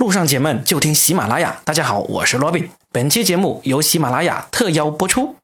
路上解闷就听喜马拉雅。大家好，我是罗斌。本期节目由喜马拉雅特邀播出。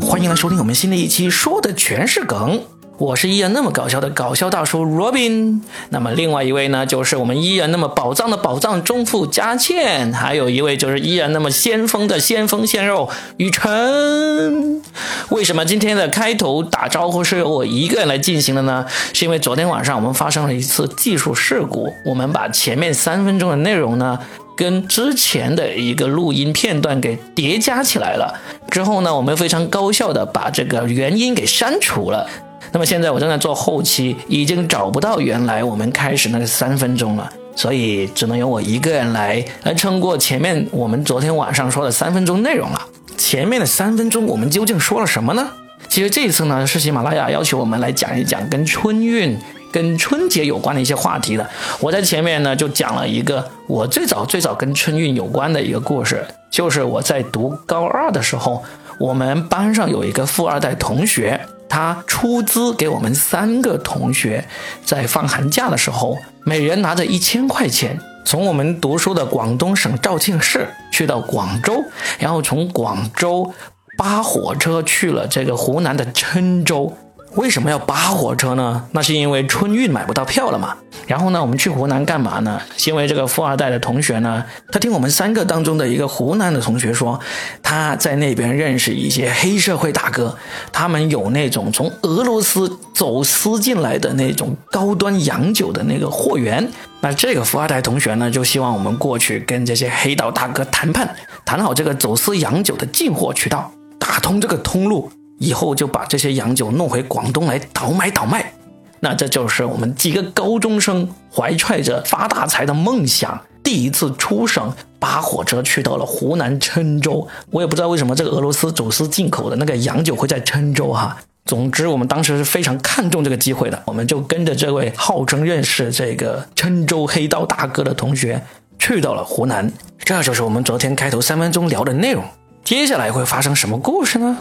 欢迎来收听我们新的一期，说的全是梗。我是依然那么搞笑的搞笑大叔 Robin，那么另外一位呢，就是我们依然那么宝藏的宝藏中富佳倩，还有一位就是依然那么先锋的先锋鲜肉雨辰。为什么今天的开头打招呼是由我一个人来进行的呢？是因为昨天晚上我们发生了一次技术事故，我们把前面三分钟的内容呢。跟之前的一个录音片段给叠加起来了，之后呢，我们非常高效的把这个原因给删除了。那么现在我正在做后期，已经找不到原来我们开始那个三分钟了，所以只能由我一个人来来撑过前面我们昨天晚上说的三分钟内容了。前面的三分钟我们究竟说了什么呢？其实这一次呢，是喜马拉雅要求我们来讲一讲跟春运。跟春节有关的一些话题的，我在前面呢就讲了一个我最早最早跟春运有关的一个故事，就是我在读高二的时候，我们班上有一个富二代同学，他出资给我们三个同学，在放寒假的时候，每人拿着一千块钱，从我们读书的广东省肇庆市去到广州，然后从广州扒火车去了这个湖南的郴州。为什么要扒火车呢？那是因为春运买不到票了嘛。然后呢，我们去湖南干嘛呢？因为这个富二代的同学呢，他听我们三个当中的一个湖南的同学说，他在那边认识一些黑社会大哥，他们有那种从俄罗斯走私进来的那种高端洋酒的那个货源。那这个富二代同学呢，就希望我们过去跟这些黑道大哥谈判，谈好这个走私洋酒的进货渠道，打通这个通路。以后就把这些洋酒弄回广东来倒买倒卖，那这就是我们几个高中生怀揣着发大财的梦想，第一次出省，扒火车去到了湖南郴州。我也不知道为什么这个俄罗斯走私进口的那个洋酒会在郴州哈。总之，我们当时是非常看重这个机会的，我们就跟着这位号称认识这个郴州黑道大哥的同学去到了湖南。这就是我们昨天开头三分钟聊的内容。接下来会发生什么故事呢？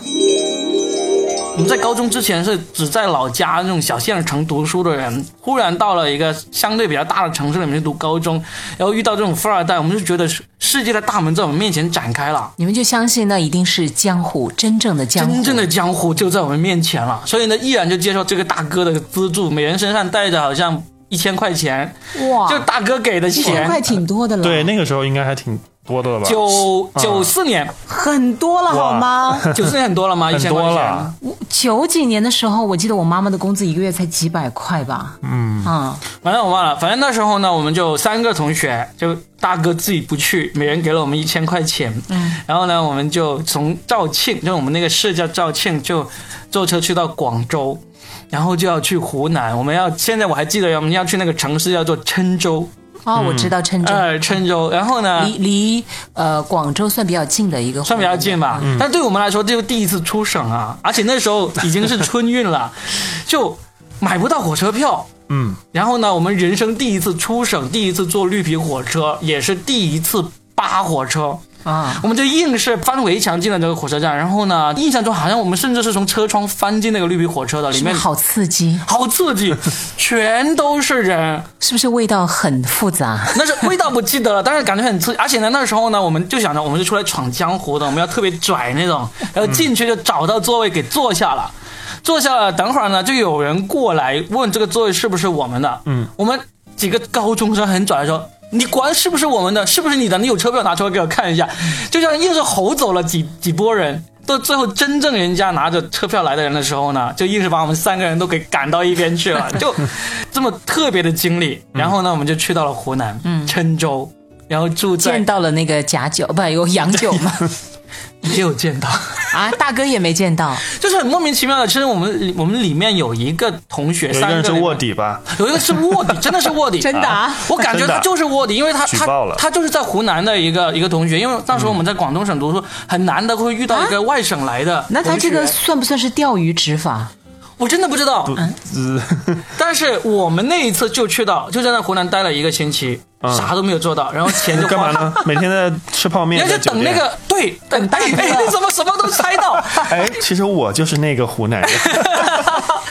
我们在高中之前是只在老家那种小县城读书的人，忽然到了一个相对比较大的城市里面去读高中，然后遇到这种富二代，我们就觉得世界的大门在我们面前展开了。你们就相信那一定是江湖，真正的江湖，真正的江湖就在我们面前了。所以呢，毅然就接受这个大哥的资助，每人身上带着好像一千块钱，哇，就大哥给的钱，一千块挺多的了。对，那个时候应该还挺。多的了吧？九九四年很多了好吗？九四年很多了吗？很多了。九几年的时候，我记得我妈妈的工资一个月才几百块吧。嗯啊，反正我忘了。反正那时候呢，我们就三个同学，就大哥自己不去，每人给了我们一千块钱。嗯，然后呢，我们就从肇庆，就我们那个市叫肇庆，就坐车去到广州，然后就要去湖南。我们要现在我还记得，我们要去那个城市叫做郴州。哦，我知道郴州，呃，郴州，然后呢，离离呃广州算比较近的一个，算比较近吧。但对我们来说，这就第一次出省啊，而且那时候已经是春运了，就买不到火车票。嗯，然后呢，我们人生第一次出省，第一次坐绿皮火车，也是第一次扒火车。啊，我们就硬是翻围墙进了这个火车站，然后呢，印象中好像我们甚至是从车窗翻进那个绿皮火车的里面，好刺激，好刺激，全都是人，是不是味道很复杂？那是味道不记得了，但是感觉很刺激，而且呢，那时候呢，我们就想着我们是出来闯江湖的，我们要特别拽那种，然后进去就找到座位给坐下了，坐下了，等会儿呢，就有人过来问这个座位是不是我们的，嗯，我们几个高中生很拽的说。你管是不是我们的？是不是你的？你有车票拿出来给我看一下。就这样硬是吼走了几几波人，到最后真正人家拿着车票来的人的时候呢，就硬是把我们三个人都给赶到一边去了。就这么特别的经历。然后呢，我们就去到了湖南，嗯，郴州，然后住在见到了那个假酒，不有洋酒吗？没有见到啊，大哥也没见到，就是很莫名其妙的。其实我们我们里面有一个同学，三个是卧底吧？有一个是卧底，真的是卧底，真的啊！我感觉他就是卧底，因为他他他就是在湖南的一个一个同学，因为当时我们在广东省读书，很难的会遇到一个外省来的。那他这个算不算是钓鱼执法？我真的不知道，但是我们那一次就去到，就在那湖南待了一个星期，啥都没有做到，然后钱就 干嘛呢？每天在吃泡面，就等那个对等待。哎，你怎么什么都猜到？哎，其实我就是那个湖南人。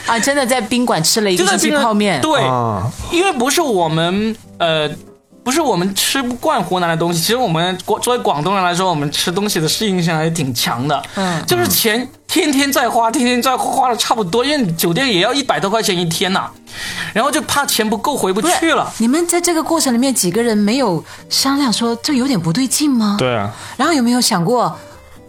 啊，真的在宾馆吃了一个星期就在冰泡面。对，啊，因为不是我们呃。不是我们吃不惯湖南的东西，其实我们广作为广东人来说，我们吃东西的适应性还是挺强的。嗯就是钱天天在花，天天在花的差不多，因为酒店也要一百多块钱一天呐、然后就怕钱不够回不去了。你们在这个过程里面几个人没有商量说这有点不对劲吗？对啊，然后有没有想过，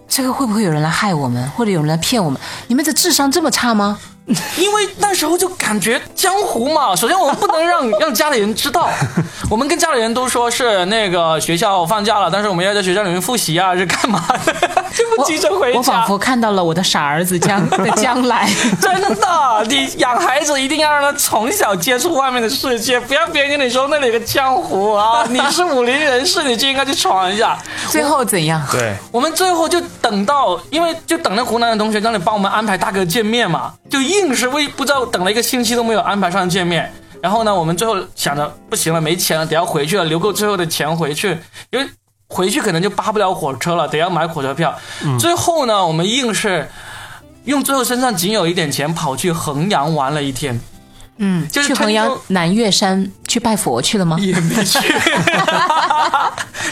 这个会不会有人来害我们，或者有人来骗我们？你们的智商这么差吗？因为那时候就感觉江湖嘛，首先我们不能让 让家里人知道，我们跟家里人都说是那个学校放假了，但是我们要在学校里面复习啊，是干嘛的，就不急着回家。我仿佛看到了我的傻儿子将的将来。真的，你养孩子一定要让他从小接触外面的世界，不要别人跟你说那里有个江湖啊，你是武林人士，你就应该去闯一下。最后怎样？对，我们最后就等到，因为就等那湖南的同学让你帮我们安排大哥见面嘛，就硬是为不知道等了一个星期都没有安排上见面。然后呢，我们最后想着不行了，没钱了，得要回去了，留够最后的钱回去，因为回去可能就扒不了火车了，得要买火车票。最后呢，我们硬是用最后身上仅有一点钱跑去衡阳玩了一天，嗯，就是去衡阳南岳山去拜佛去了吗？也没去，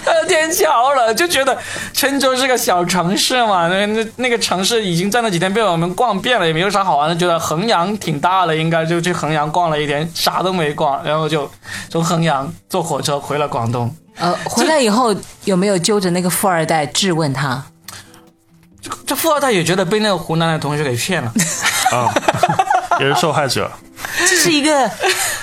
呃，天桥了，就觉得郴州是个小城市嘛，那那那个城市已经在那几天被我们逛遍了，也没有啥好玩的，觉得衡阳挺大的，应该就去衡阳逛了一天，啥都没逛，然后就从衡阳坐火车回了广东。呃，回来以后有没有揪着那个富二代质问他？这这富二代也觉得被那个湖南的同学给骗了，啊，也是受害者。这是一个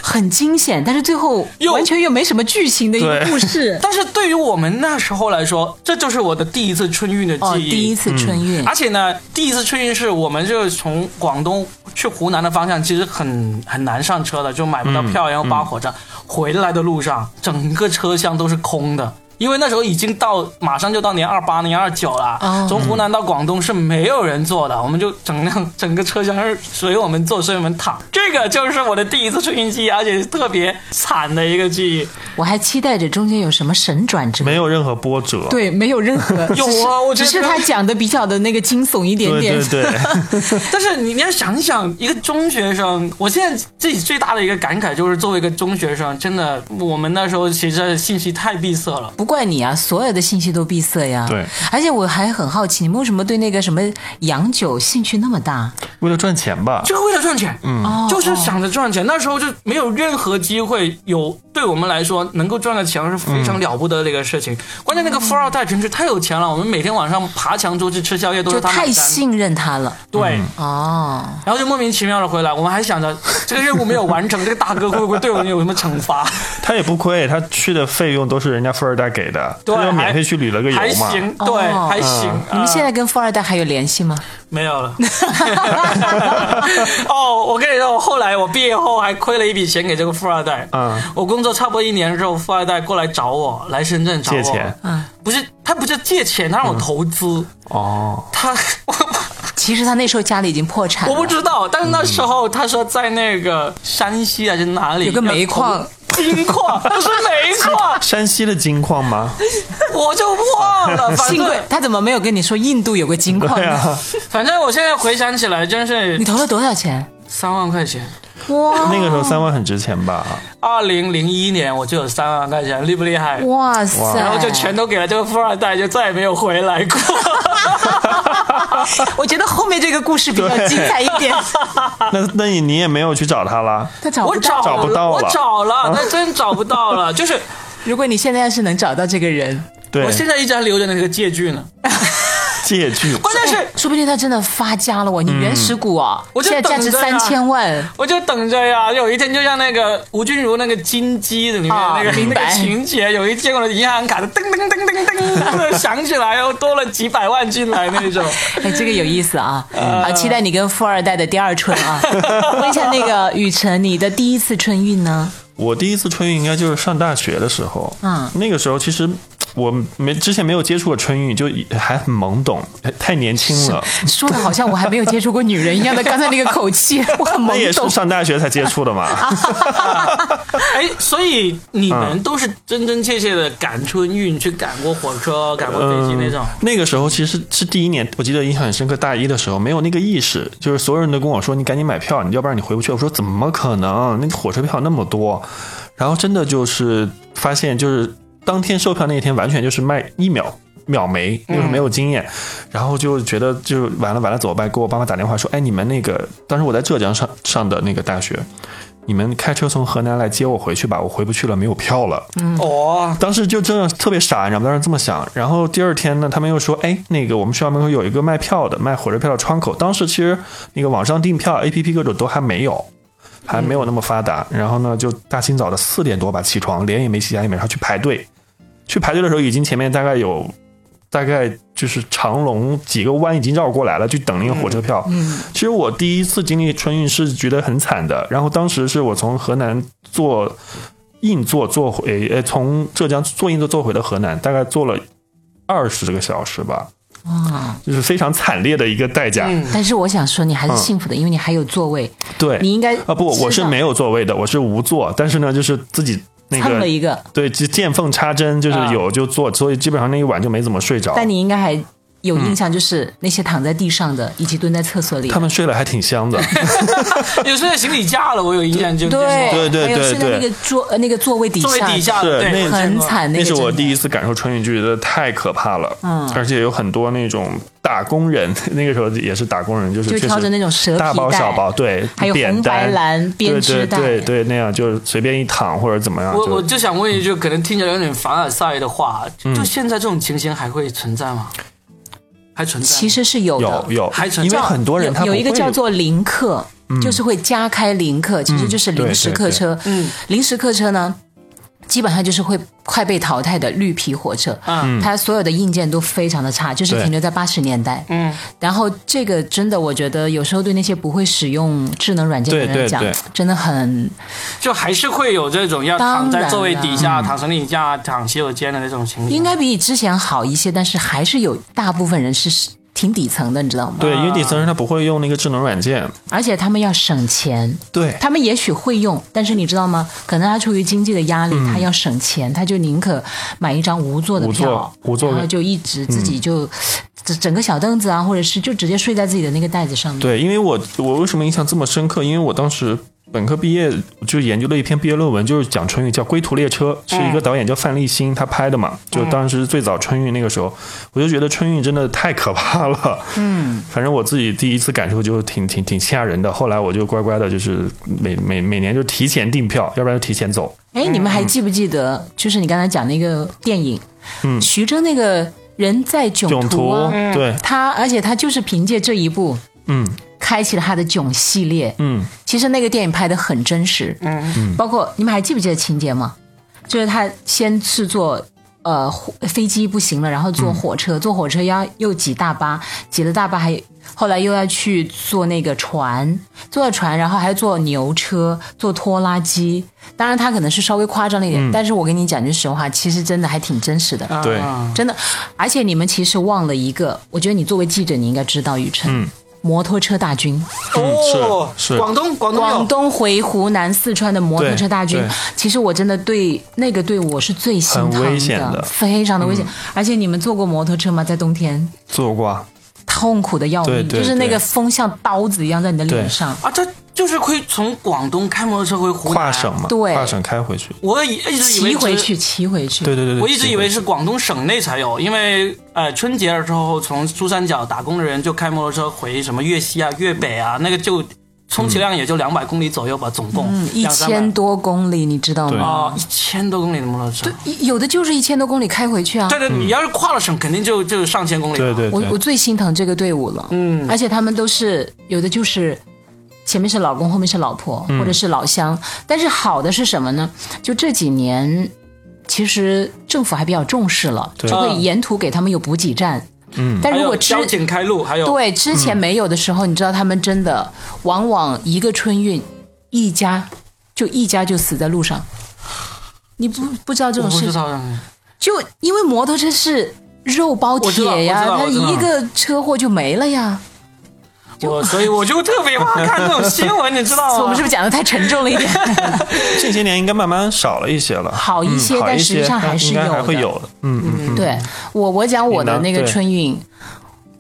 很惊险，但是最后又完全又没什么剧情的一个故事。但是对于我们那时候来说，这就是我的第一次春运的记哦，忆。第一次春运，而且呢，第一次春运是我们就是从广东去湖南的方向，其实很很难上车的，就买不到票，然后扒火车。回来的路上，整个车厢都是空的。因为那时候已经到，马上就到年二八、年二九了。哦从湖南到广东是没有人坐的，我们就整辆 整个车厢是随我们坐，随我们躺。这个就是我的第一次春运记忆，而且是特别惨的一个记忆。我还期待着中间有什么神转折。没有任何波折。对，没有任何 有啊只是我觉得只是他讲的比较的那个惊悚一点对点。对对，但是你你要想一想，一个中学生，我现在自己最大的一个感慨就是，作为一个中学生，真的，我们那时候其实信息太闭塞了。不怪你啊，所有的信息都闭塞呀。对，而且我还很好奇，你们为什么对那个什么洋酒兴趣那么大？为了赚钱吧。就是为了赚钱，嗯，哦就是想着赚钱。那时候就没有任何机会有对我们来说能够赚个钱是非常了不得的一个事情。关键那个富二代真是太有钱了，我们每天晚上爬墙出去吃宵夜都是太他太。信任他了。对，哦，然后就莫名其妙的回来，我们还想着 这个任务没有完成，这个大哥会不会对我们有什么惩罚？他也不亏，他去的费用都是人家富二代给的，对他就免费去旅了个游嘛还嘛。行，对，哦还行。你们现呃在跟富二代还有联系吗？没有了。哦，我跟你说，我后来我毕业后还亏了一笔钱给这个富二代。嗯，我工作差不多一年之后，富二代过来找我，来深圳找我。借钱嗯，不是他不是借钱，他让我投资。哦，他我 其实他那时候家里已经破产了。我不知道，但是那时候他说在那个山西还是哪里有个煤矿金矿，不是煤矿，山西的金矿吗？我就忘了。反正幸亏他怎么没有跟你说印度有个金矿呢？啊，反正我现在回想起来，真是你投了多少钱？三万块钱。哇那个时候三万很值钱吧？二零零一年我就有三万块钱，厉不厉害？哇塞！然后就全都给了这个富二代，就再也没有回来过。我觉得后面这个故事比较精彩一点。那那你你也没有去找他啦？他找我不到。找找不到了我找了，但真找不到了。就是如果你现在要是能找到这个人，对我，现在一直还留着那个借据呢。借据。关键是说不定他真的发家了哦！你原始股啊，我就现在价值等着呀三千万。我就等着呀，有一天就像那个吴君如那个金鸡的里面啊那个、那个情节，有一天我的银行卡的噔噔噔噔噔响起来，然后多了几百万进来那种。哎，这个有意思啊！呃啊，期待你跟富二代的第二春啊！问一下那个雨辰，你的第一次春运呢？我第一次春运应该就是上大学的时候，嗯那个时候其实我没之前没有接触过春运，就还很懵懂，太年轻了。说的好像我还没有接触过女人一样的，刚才那个口气，我很那也懵懂。是上大学才接触的嘛。哎，所以你们都是真真切切的赶春运，去赶过火车、赶过飞机那种。那个时候其实是第一年，我记得印象很深刻。大一的时候没有那个意识，就是所有人都跟我说：“你赶紧买票，你要不然你回不去。”我说：“怎么可能？那个火车票那么多。”然后真的就是发现，就是当天售票那天，完全就是卖一秒。秒没，就是没有经验，然后就觉得就完了完了怎么办？给我爸妈打电话说，哎，你们那个当时我在浙江上上的那个大学，你们开车从河南来接我回去吧，我回不去了，没有票了。哦，当时就真的特别傻，你知道吗？当时这么想。然后第二天呢，他们又说，哎，那个我们学校门口有一个卖票的，卖火车票的窗口。当时其实那个网上订票、A P P 各种都还没有，还没有那么发达。然后呢，就大清早的四点多吧起床，脸也没洗，牙也没刷，去排队。去排队的时候，已经前面大概有大概就是长龙几个弯已经绕过来了，去等那个火车票。嗯，其实我第一次经历春运是觉得很惨的。然后当时是我从河南坐硬座坐回，呃，从浙江坐硬座坐回的河南，大概坐了二十个小时吧。啊！就是非常惨烈的一个代价。嗯但是我想说，你还是幸福的，因为你还有座位，对，你应该啊不，我是没有座位的，我是无座，但是呢，就是自己那蹭了一个，对，就见缝插针，就是啊有就做，所以基本上那一晚就没怎么睡着。但你应该还有印象，就是那些躺在地上的，以及蹲在厕所里，他们睡得还挺香的，有睡在行李架了，我有印象就对对对还有对对。睡在那个桌呃那个座位底座位下，底下是对那很惨，那那是我第一次感受春运，就觉得太可怕了。嗯。而且有很多那种打工人，那个时候也是打工人，就是就挑着那种蛇皮大包小包，对，还有红白蓝编对对织袋对对，那样就是随便一躺或者怎么样，我我就就想问一句，可能听起来有点凡尔赛的话，嗯。就现在这种情形还会存在吗？还存在？其实是有的，有有。还，存因为很多人他有有一个叫做临客，就是会加开临客，其实就是临时客车。嗯。临时客车呢，基本上就是会快被淘汰的绿皮火车。嗯它所有的硬件都非常的差，就是停留在八十年代。嗯，然后这个真的，我觉得有时候对那些不会使用智能软件的人来讲对对对，真的很就还是会有这种要躺在座位底嗯下、躺行李架、躺洗手间的那种情况。应该比之前好一些，但是还是有大部分人是挺底层的，你知道吗？对，因为底层人他不会用那个智能软件，而且他们要省钱，对，他们也许会用，但是你知道吗？可能他出于经济的压力，他要省钱，他就宁可买一张无座的无座票，无座然后就一直自己就、整整个小凳子啊，或者是就直接睡在自己的那个袋子上面。对，因为我我为什么印象这么深刻？因为我当时本科毕业就研究了一篇毕业论文，就是讲春运，叫《归途列车》，是一个导演叫范立新他拍的嘛。就当时最早春运那个时候，我就觉得春运真的太可怕了。嗯，反正我自己第一次感受就挺挺挺吓人的。后来我就乖乖的，就是每每每年就提前订票，要不然就提前走。哎，你们还记不记得，就是你刚才讲那个电影，嗯，徐峥那个人在囧囧途途啊，对，他而且他就是凭借这一部嗯开启了他的囧系列。嗯，其实那个电影拍的很真实，嗯。嗯，包括你们还记不记得情节吗？就是他先是坐呃火飞机不行了，然后坐火车，坐火车要又挤大巴，挤了大巴还后来又要去坐那个船，坐了船，然后还坐牛车，坐拖拉机。当然他可能是稍微夸张了一点，但是我跟你讲句实话，其实真的还挺真实的。对。啊。真的，而且你们其实忘了一个，我觉得你作为记者，你应该知道，雨辰，摩托车大军。哦，是是广东广东广东回湖南、四川的摩托车大军其实我真的对那个队伍我是最心疼很危险的非常的危险。而且你们坐过摩托车吗？在冬天坐过啊。痛苦的要命，就是那个风像刀子一样在你的脸上。啊，他就是会从广东开摩托车回湖南跨省嘛，对跨省开回去。我一一直以为是骑回去，骑回去。对对对对，我一直以为是是广东省内才有，因为呃春节的时候，从珠三角打工的人就开摩托车回什么粤西啊、粤北啊，那个就充其量也就两百公里左右吧，总共嗯，一千多公里，你知道吗？啊，一千多公里的摩托车。对有的就是一千多公里开回去啊。对对，你要是跨了省，肯定就就上千公里了。对对对，我我最心疼这个队伍了，嗯而且他们都是有的就是前面是老公，后面是老婆，嗯或者是老乡。但是好的是什么呢？就这几年，其实政府还比较重视了，就会沿途给他们有补给站。嗯，但如果之有交警开路，还有对之前没有的时候，你知道他们真的往往一个春运，一家就一家就死在路上。你不不知道这种事情？不知道。就因为摩托车是肉包铁呀，它一个车祸就没了呀。我所以我就特别怕看这种新闻，你知道吗？我们是不是讲的太沉重了一点？近些年应该慢慢少了一些了，好一些但实际上还是应该还有会有的。嗯嗯嗯，对我，我讲我的那个春运，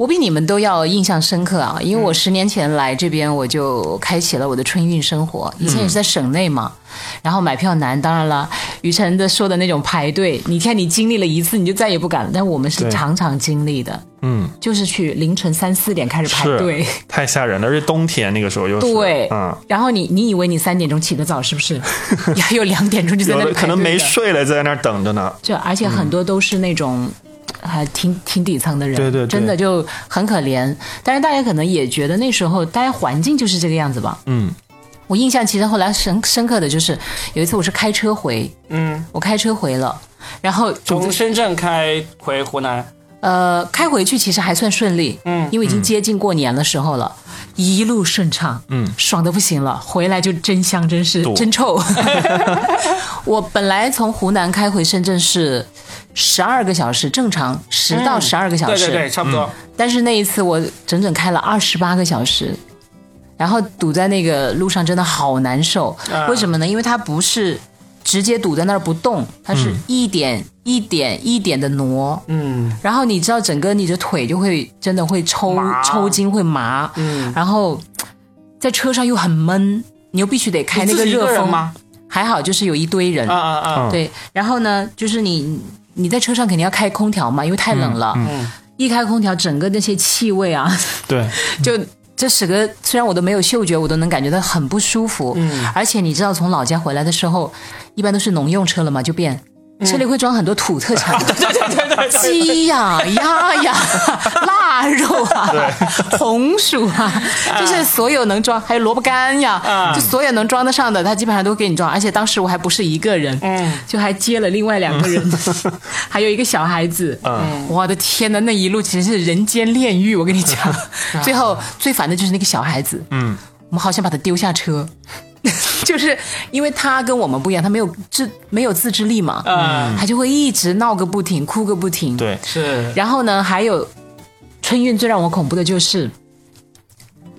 我比你们都要印象深刻啊，因为我十年前来这边，我就开启了我的春运生活。以前也是在省内嘛，然后买票难，当然了，雨辰的说的那种排队，你看你经历了一次，你就再也不敢了。但我们是常常经历的，嗯，就是去凌晨三四点开始排队。太吓人了，而且冬天那个时候又是，对，嗯，然后你你以为你三点钟起得早是不是？你还有两点钟就在那可能没睡了，在那等着呢。就而且很多都是那种。还挺挺底层的人，对对对真的就很可怜。但是大家可能也觉得那时候大家环境就是这个样子吧。嗯，我印象其实后来深深刻的就是有一次我是开车回，嗯，我开车回了，然后从深圳开回湖南，呃开回去其实还算顺利，嗯因为已经接近过年的时候了，一路顺畅，嗯，爽的不行了。回来就真香，真是真臭。我本来从湖南开回深圳是十二个小时，正常十到十二个小时，对对对，差不多。但是那一次我整整开了二十八个小时，然后堵在那个路上真的好难受。啊为什么呢？因为它不是直接堵在那儿不动，它是一点、一点一点的挪。嗯然后你知道，整个你的腿就会真的会抽抽筋，会麻。嗯，然后在车上又很闷，你又必须得开那你自己一热风。个吗？还好就是有一堆人，啊啊啊！嗯对。然后呢，就是你你在车上肯定要开空调嘛，因为太冷了。嗯一开空调，整个那些气味啊，对，就这使得虽然我都没有嗅觉，我都能感觉到很不舒服。嗯而且你知道，从老家回来的时候，一般都是农用车了嘛，就变。车里会装很多土特产，对对对对对，鸡呀、鸭呀、腊肉啊、红薯啊，就是所有能装，还有萝卜干呀，啊就所有能装得上的，他基本上都给你装。而且当时我还不是一个人，嗯就还接了另外两个人，还有一个小孩子。嗯，我的天呐，那一路其实是人间炼狱，我跟你讲。最后最烦的就是那个小孩子，嗯，我们好想把他丢下车，就是因为他跟我们不一样，他没有自没有自制力嘛，嗯他就会一直闹个不停，哭个不停。，对，是然后呢，还有春运最让我恐怖的就是。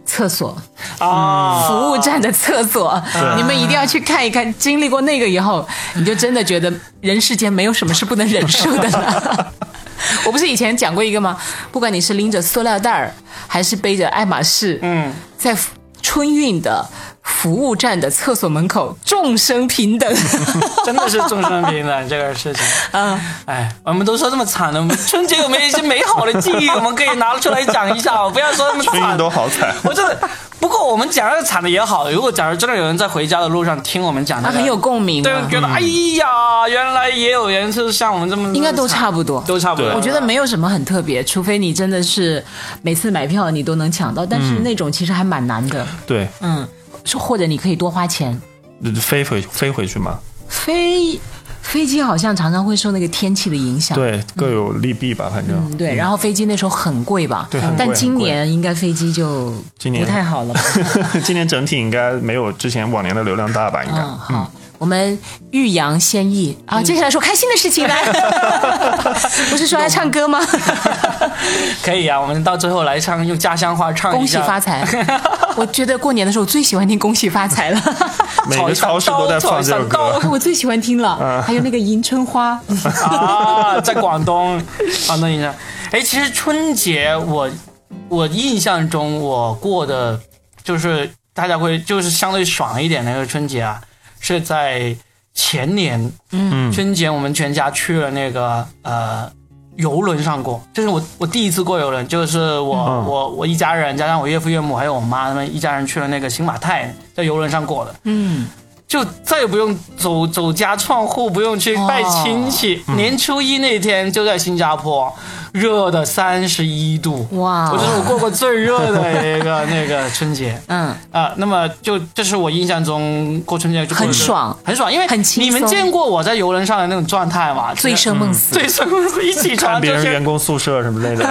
厕所，啊，服务站的厕所，你们一定要去看一看。经历过那个以后，你就真的觉得人世间没有什么是不能忍受的了。我不是以前讲过一个吗？不管你是拎着塑料袋儿，还是背着爱马仕，嗯，在春运的服务站的厕所门口，众生平等。真的是众生平等这个事情。嗯，哎，我们都说这么惨了，我们春节有没有一些美好的记忆，我们可以拿出来讲一下，不要说那么惨春运。都好惨。我真的，不过我们讲这个惨的也好，如果假如真的有人在回家的路上听我们讲、那个，他很有共鸣、对，啊，觉得哎呀，原来也有人是像我们这么，应该都差不多。都差不多。我觉得没有什么很特别，除非你真的是每次买票你都能抢到，但是那种其实还蛮难的。对，嗯，是或者你可以多花钱飞回飞回去嘛，飞飞机，好像常常会受那个天气的影响。对，各有利弊吧，反正嗯，对，然后飞机那时候很贵吧？对很贵但今年应该飞机就今年不太好了吧？今年整体应该没有之前往年的流量大吧？应该。嗯，好，我们欲扬先抑啊，接下来说开心的事情来，不是说要唱歌吗？可以啊，我们到最后来唱用家乡话唱一恭喜。发财！我觉得过年的时候我最喜欢听恭喜发财了，每个超市都在放这首歌。我最喜欢听了，还有那个迎春花，啊，在广东，广东印象。哎，其实春节我我印象中我过的就是大家会就是相对爽一点的那个春节啊，是在前年，嗯，春节我们全家去了那个呃游轮上过，这是我我第一次过游轮，就是我、嗯。我我一家人加上我岳父岳母还有我妈他们一家人去了那个新马泰，在游轮上过的。嗯，就再也不用走走家串户，不用去拜亲戚。年初一那天就在新加坡，热的三十一度，哇我这是我过过最热的一个那个春节 嗯，啊。那么就这是我印象中过春节就很爽很爽，因为很轻松你们见过我在游轮上的那种状态吗？醉生梦死，醉生梦死，一起床就是人员工宿舍什么类的，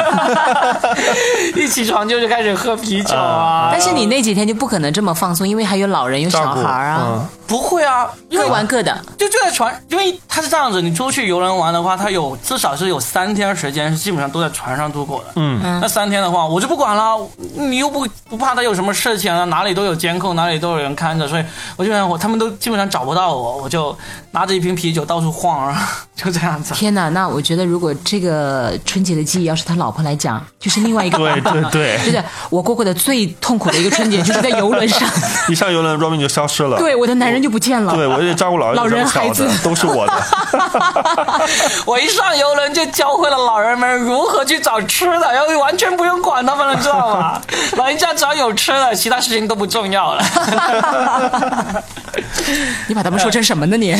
一起床就是开始喝啤酒啊。但是你那几天就不可能这么放松，因为还有老人有小孩啊。嗯，不会啊，因为各玩各的。就就在船，因为他是这样子，你出去游轮玩的话，他有至少是有三天时间是基本上都在船上度过的。嗯，那三天的话，我就不管了，你又不不怕他有什么事情啊，哪里都有监控，哪里都有人看着，所以我就想我他们都基本上找不到我，我就拿着一瓶啤酒到处晃啊，就这样子。天哪，那我觉得如果这个春节的记忆要是他老婆来讲，就是另外一个对版本了。对对就是我过过的最痛苦的一个春节，就是在游轮上，一上游轮，Robin 就消失了。对我的男人就不见了。对，我得照顾老人老人孩子 都是我的。我一上游轮就教会了老人们如何去找吃的，然后完全不用管他们了，知道吗？老人家只要有吃的，其他事情都不重要了。你把他们说成什么呢你？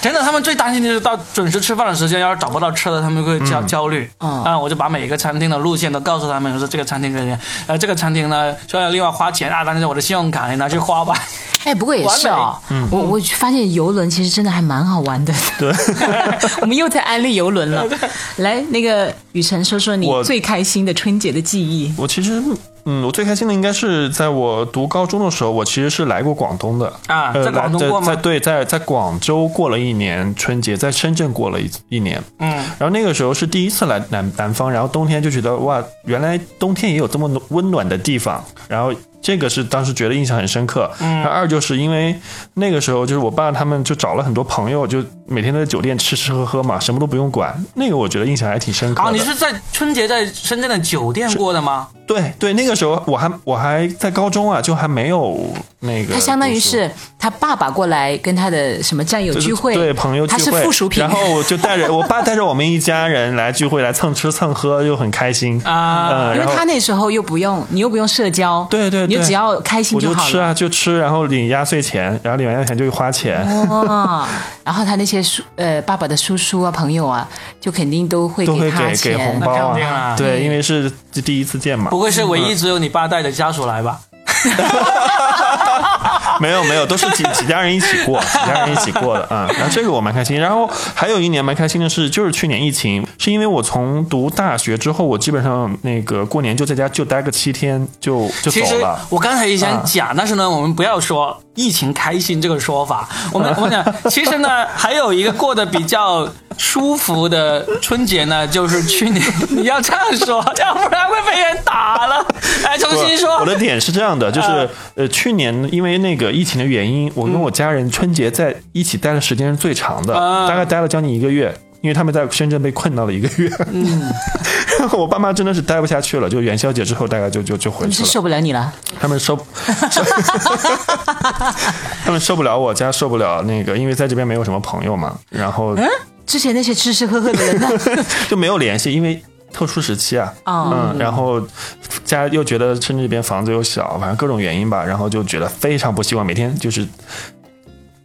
真的，他们最担心的就是到准时吃饭的时间，要是找不到吃的，他们会焦、焦虑。嗯啊，我就把每一个餐厅的路线都告诉他们，说这个餐厅可以，呃，这个餐厅呢，虽然另外花钱啊，但是我的信用卡你拿去花吧。哎，不过也是哦，我我发现游轮其实真的还蛮好玩的。对，我们又在安利游轮了。来，那个雨辰说说你最开心的春节的记忆。我其实，嗯，我最开心的应该是在我读高中的时候，我其实是来过广东的呃啊在广东过吗在对，在在广州过了一年春节，在深圳过了一一年。嗯，然后那个时候是第一次来南南方，然后冬天就觉得哇，原来冬天也有这么温暖的地方，然后。这个是当时觉得印象很深刻。嗯，二就是因为那个时候就是我爸他们就找了很多朋友，就每天都在酒店吃吃喝喝嘛，什么都不用管。那个我觉得印象还挺深刻的。啊，你是在春节在深圳的酒店过的吗？对对，那个时候我还我还在高中啊，就还没有那个。他相当于是他爸爸过来跟他的什么战友就是聚会，对朋友聚会他会，是附属品。然后我就带着 我爸带着我们一家人来聚会，来蹭吃蹭喝，就很开心啊嗯，因为他那时候又不用，你又不用社交，对对对，你就只要开心就好了。吃啊就吃，然后领压岁钱，然后领完压岁钱就花钱。哦，然后他那些叔呃爸爸的叔叔啊朋友啊，就肯定都会都会他给给红。包啊对，因为是第一次见嘛。不会是唯一只有你爸带着家属来吧？没有没有，都是几几家人一起过，几家人一起过的啊、然后这个我蛮开心。然后还有一年蛮开心的是，就是去年疫情，是因为我从读大学之后，我基本上那个过年就在家就待个七天就就其实走了。我刚才也想啊讲，但是呢，我们不要说疫情开心这个说法。我们我们讲，其实呢，还有一个过得比较舒服的春节呢，就是去年 你要这样说，要不然会被人打了。来，重新说我。的点是这样的，就是呃，去年因为那个疫情的原因，我跟我家人春节在一起待的时间是最长的，嗯大概待了将近一个月。因为他们在深圳被困到了一个月，嗯，然 后我爸妈真的是待不下去了，就元宵节之后大概就就就回去了。你是受不了你了，他们受，他们受不了我家，受不了那个，因为在这边没有什么朋友嘛，然后嗯之前那些吃吃喝喝的人呢？就没有联系，因为特殊时期啊，哦嗯，然后家又觉得深圳这边房子又小，反正各种原因吧，然后就觉得非常不希望每天就是。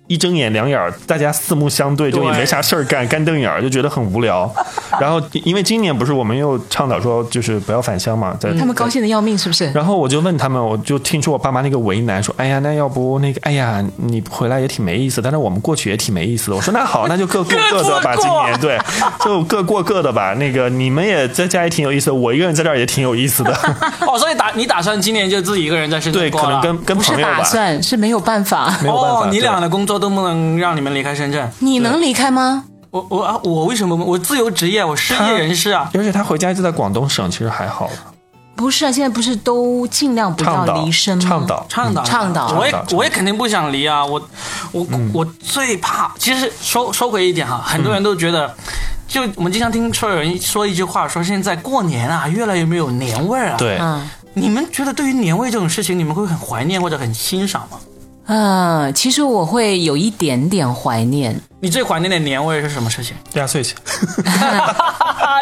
一睁眼两眼儿，大家四目相对，就也没啥事儿干，干瞪眼儿，就觉得很无聊。然后，因为今年不是我们又倡导说，就是不要返乡嘛，在他们高兴的要命，是不是？然后我就问他们，我就听出我爸妈那个为难，说：“哎呀，那要不那个，哎呀，你回来也挺没意思，但是我们过去也挺没意思的。”我说：“那好，那就各过各的吧，今年对，就各过各的吧。那个你们也在家也挺有意思的，我一个人在这儿也挺有意思的。哦，所以打你打算今年就自己一个人在深圳对，过了可能跟跟不是朋友吧，打算，是没有办法。没有办法。哦，你俩的工作都不能让你们离开深圳。你能离开吗？我我啊，我为什么我自由职业，我失业人士啊。而且他回家就在广东省，其实还好。不是啊，现在不是都尽量不要离身吗？倡导倡导倡导我也我也肯定不想离啊！我我、嗯我最怕，其实收收回一点哈，很多人都觉得，就我们经常听说有人说一句话，说现在过年啊，越来越没有年味儿啊。，对，嗯你们觉得对于年味这种事情，你们会很怀念或者很欣赏吗？嗯，其实我会有一点点怀念。你最怀念的年味是什么事情？压岁钱。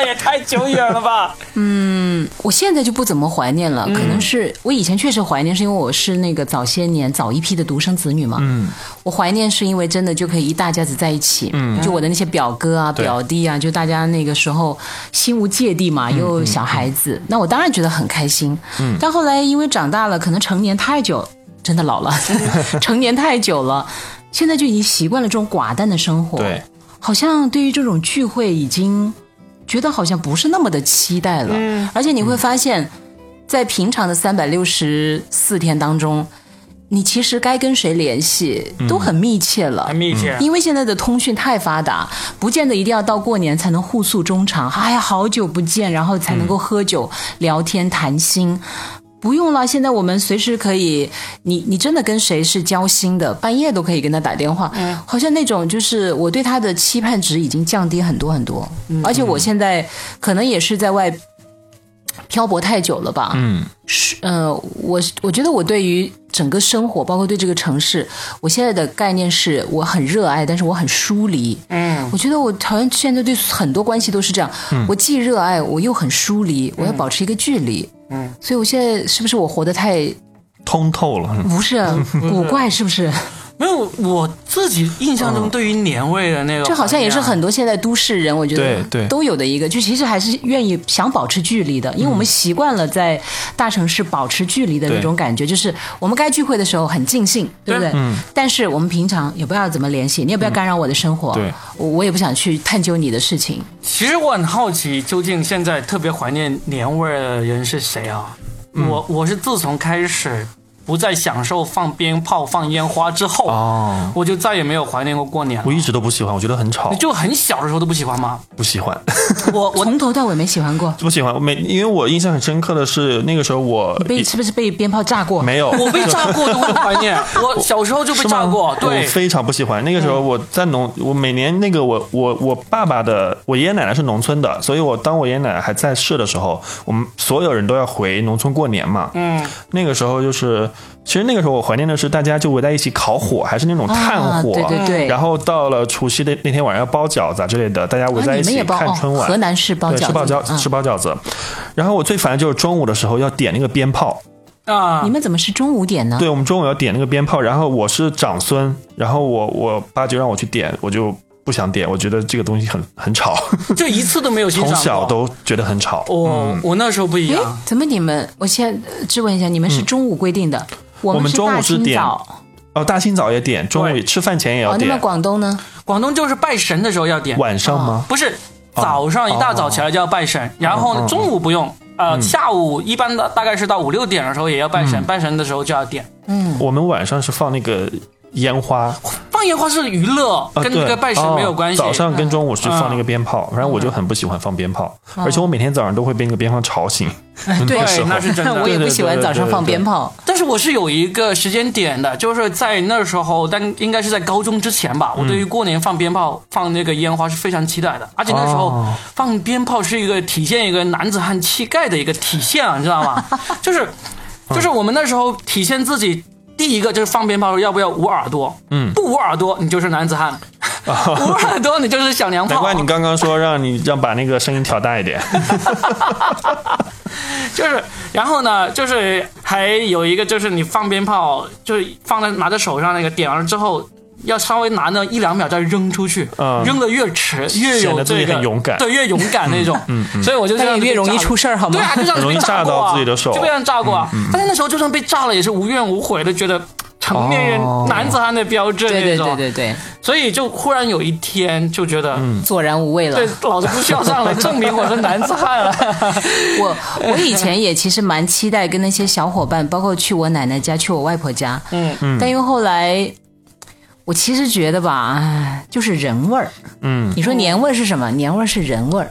也太久远了吧！嗯我现在就不怎么怀念了，可能是我以前确实怀念，是因为我是那个早些年早一批的独生子女嘛。嗯，我怀念是因为真的就可以一大家子在一起，嗯，就我的那些表哥啊、表弟啊，就大家那个时候心无芥蒂嘛，又小孩子，那我当然觉得很开心。嗯，但后来因为长大了，可能成年太久，真的老了，成年太久了，现在就已经习惯了这种寡淡的生活。对，好像对于这种聚会已经觉得好像不是那么的期待了，而且你会发现，在平常的三百六十四天当中，你其实该跟谁联系都很密切了，很密切。因为现在的通讯太发达，不见得一定要到过年才能互诉衷肠。哎呀，好久不见，然后才能够喝酒、聊天、谈心。不用了，现在我们随时可以，你你真的跟谁是交心的，半夜都可以跟他打电话。嗯，好像那种就是我对他的期盼值已经降低很多很多。嗯，而且我现在可能也是在外漂泊太久了吧。嗯，是呃，我我觉得我对于整个生活，包括对这个城市，我现在的概念是我很热爱，但是我很疏离。嗯，我觉得我好像现在对很多关系都是这样，我既热爱，我又很疏离，我要保持一个距离。嗯，所以我现在是不是我活得太通透了。不是啊 古怪？是不是？没有，我自己印象中对于年味的那个，这好像也是很多现在都市人，我觉得对对。都有的一个，就其实还是愿意想保持距离的，因为我们习惯了在大城市保持距离的那种感觉，就是我们该聚会的时候很尽兴，对不对？嗯。但是我们平常也不要怎么联系，你也不要干扰我的生活，对，我我也不想去探究你的事情。其实我很好奇，究竟现在特别怀念年味儿的人是谁啊？我我是自从开始不再享受放鞭炮、放烟花之后，哦，我就再也没有怀念过过年我。一直都不喜欢，我觉得很吵你，就很小的时候都不喜欢吗？不喜欢，我我从头到尾没喜欢过，不喜欢。我每因为我印象很深刻的是那个时候我被是不是被鞭炮炸过？没有，我被炸过都会怀念，我小时候就被炸过，我对，非常不喜欢。那个时候我在农，我每年那个我我我爸爸的，我爷爷奶奶是农村的，所以我当我爷爷奶奶还在世的时候，我们所有人都要回农村过年嘛。嗯，那个时候就是，其实那个时候我怀念的是大家就围在一起烤火，还是那种炭啊，火。对对对。然后到了除夕的那天晚上要包饺子啊之类的，大家围在啊，一起看春晚。哦，河南是包对，饺子，吃包饺嗯吃包饺子。然后我最烦的就是中午的时候要点那个鞭炮。啊你，们怎么是中午点呢？对，我们中午要点那个鞭炮，然后我是长孙，然后我我爸就让我去点，我就不想点，我觉得这个东西很很吵，就一次都没有欣赏过。从小都觉得很吵。我我那时候不一诶样，，怎么你们？我先呃质问一下，你们是中午规定的，我嗯我们是大中午是点清早。哦，大清早也点，中午吃饭前也要哦，那么，广东呢？广东就是拜神的时候要点，晚上吗？不是早上一大早起来就要拜神，然后呢中午不用，呃下午一般的大概是到五六点的时候也要拜神，拜神的时候就要点。嗯，我们晚上是放那个烟花，放烟花是娱乐，啊，跟那个拜神没有关系。哦早上跟中午是放那个嗯鞭炮，反正我就很不喜欢放鞭炮，而且我每天早上都会被那个鞭炮吵醒。对那是真的 我也不喜欢早上放鞭炮。但是我是有一个时间点的，就是在那时候，但应该是在高中之前吧。我对于过年放鞭炮、放那个烟花是非常期待的，而且那时候哦放鞭炮是一个体现一个男子汉气概的一个体现啊，你知道吗？就是就是我们那时候体现自己。第一个就是放鞭炮时候要不要捂耳朵？嗯不捂耳朵你就是男子汉，捂耳朵你就是小娘炮。难怪你刚刚说让你让把那个声音调大一点。就是，然后呢，就是还有一个就是你放鞭炮，就是放在拿在手上那个点完了之后，要稍微拿那一两秒再扔出去，嗯扔的越迟越有这个勇敢对，越勇敢那种。所以我就这样越容易出事儿好吗对啊，就这样容易被炸炸到过啊自己的手就被这样炸过啊。但是那时候就算被炸了，也是无怨无悔的，觉得。成年人哦男子汉的标志对对那种，对对对，所以就忽然有一天就觉得，索然无味了对。，老子不需要上来，证明我是男子汉了。我我以前也其实蛮期待跟那些小伙伴，包括去我奶奶家、去我外婆家，嗯嗯，但因为后来。我其实觉得吧，唉，就是人味儿。嗯，你说年味儿是什么？年味儿是人味儿。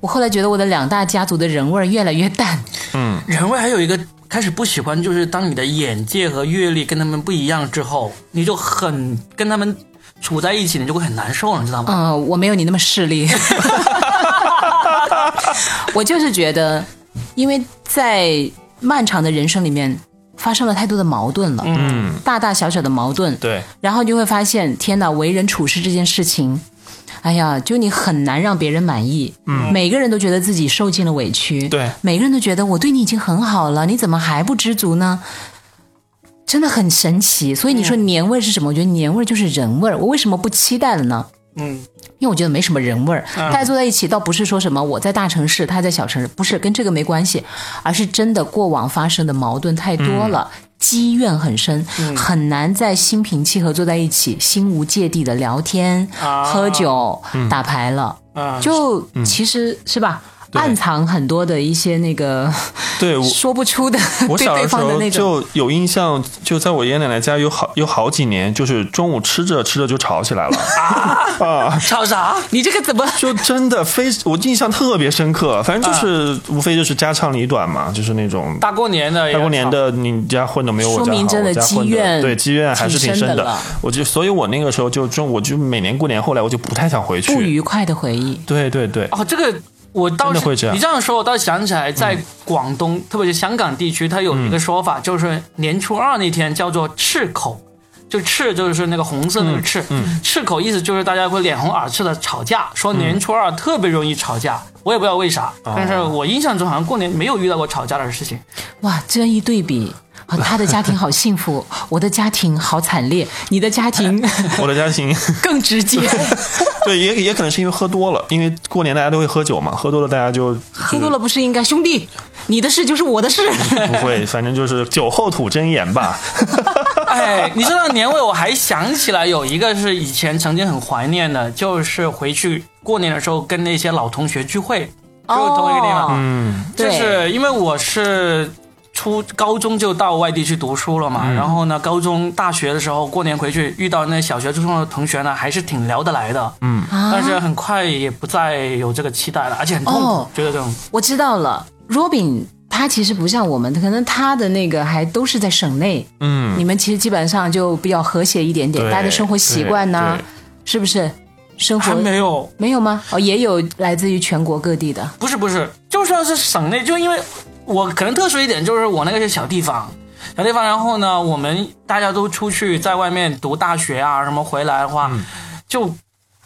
我后来觉得我的两大家族的人味儿越来越淡。嗯人味还有一个开始不喜欢，就是当你的眼界和阅历跟他们不一样之后，你就很跟他们处在一起，你就会很难受了，你知道吗？嗯，我没有你那么势利。我就是觉得，因为在漫长的人生里面发生了太多的矛盾了，嗯，大大小小的矛盾，对，然后你就会发现，天哪，为人处事这件事情。哎呀，就你很难让别人满意，嗯，每个人都觉得自己受尽了委屈，对每个人都觉得我对你已经很好了，你怎么还不知足呢？真的很神奇。所以你说年味是什么？我觉得年味就是人味儿。我为什么不期待了呢？嗯，因为我觉得没什么人味儿，大家坐在一起，倒不是说什么我在大城市，他在小城市，不是跟这个没关系，而是真的过往发生的矛盾太多了，积怨很深，很难在心平气和坐在一起，心无芥蒂的聊天、啊。喝酒、打牌了。啊，就其实是吧？暗藏很多的一些那个对我 说不出的对对我小的时候方的那种。就有印象，就在我爷爷奶奶家有好有好几年，就是中午吃着吃着就吵起来了 啊，吵啥？你这个怎么？就真的非我印象特别深刻。反正就是、无非就是家长里短嘛，就是那种大过年的，大过年，的，你家混的没有我家好，说明真的我家混积怨对积怨还是挺深的我就所以，我那个时候就中，我就每年过年后来我就不太想回去。不愉快的回忆。对对对，哦，这个我倒是你这样说，我倒想起来，在广东，特别是香港地区，它有一个说法，就是年初二那天叫做赤口。就赤就是那个红色那个赤，嗯赤口意思就是大家会脸红耳赤的吵架，说年初二特别容易吵架，我也不知道为啥，哦但是我印象中好像过年没有遇到过吵架的事情。哇，这一对比，啊，他的家庭好幸福，我的家庭好惨烈，你的家庭我的家庭 更直接。对也也可能是因为喝多了，因为过年大家都会喝酒嘛，喝多了大家就喝多了不是应该兄弟，你的事就是我的事。不会，反正就是酒后吐真言吧。哎，你知道年味，我还想起来有一个是以前曾经很怀念的，就是回去过年的时候跟那些老同学聚会，就是同一个地方。嗯，就是因为我是初高中就到外地去读书了嘛，然后呢，高中、大学的时候过年回去遇到那小学、初中的同学呢，还是挺聊得来的。嗯，但是很快也不再有这个期待了，而且很痛苦，哦。觉得这种我知道了，Robin 他其实不像我们，可能他的那个还都是在省内，嗯，你们其实基本上就比较和谐一点点，大家的生活习惯呐对对，是不是？生还活没有。没有吗？哦，也有来自于全国各地的。不是不是，就算是省内，就因为我可能特殊一点，就是我那个是小地方，小地方，然后呢，我们大家都出去在外面读大学啊什么，回来的话，就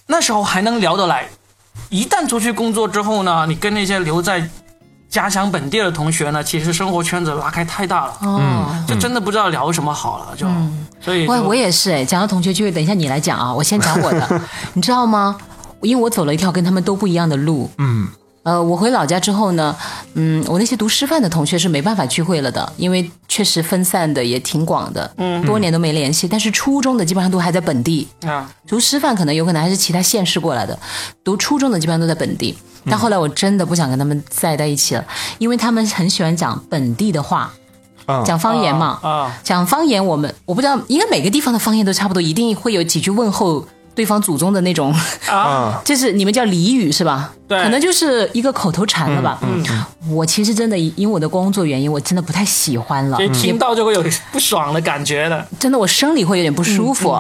那时候还能聊得来。一旦出去工作之后呢，你跟那些留在家乡本地的同学呢，其实生活圈子拉开太大了，嗯，就真的不知道聊什么好了，就、所以就我我也是哎，讲到同学聚会，等一下你来讲啊，我先讲我的，你知道吗？因为我走了一条跟他们都不一样的路。嗯，呃，我回老家之后呢，嗯，我那些读师范的同学是没办法聚会了的，因为确实分散的也挺广的，嗯，多年都没联系。但是初中的基本上都还在本地，啊，读师范可能有可能还是其他县市过来的，读初中的基本上都在本地。但后来我真的不想跟他们再在一起了，因为他们很喜欢讲本地的话，啊讲方言嘛。啊，讲方言，我们我不知道，应该每个地方的方言都差不多，一定会有几句问候对方祖宗的那种，啊，就是你们叫俚语是吧？对可能就是一个口头禅了吧。嗯，我其实真的因为我的工作原因，我真的不太喜欢了听到就会有不爽的感觉的。真的，我生理会有点不舒服。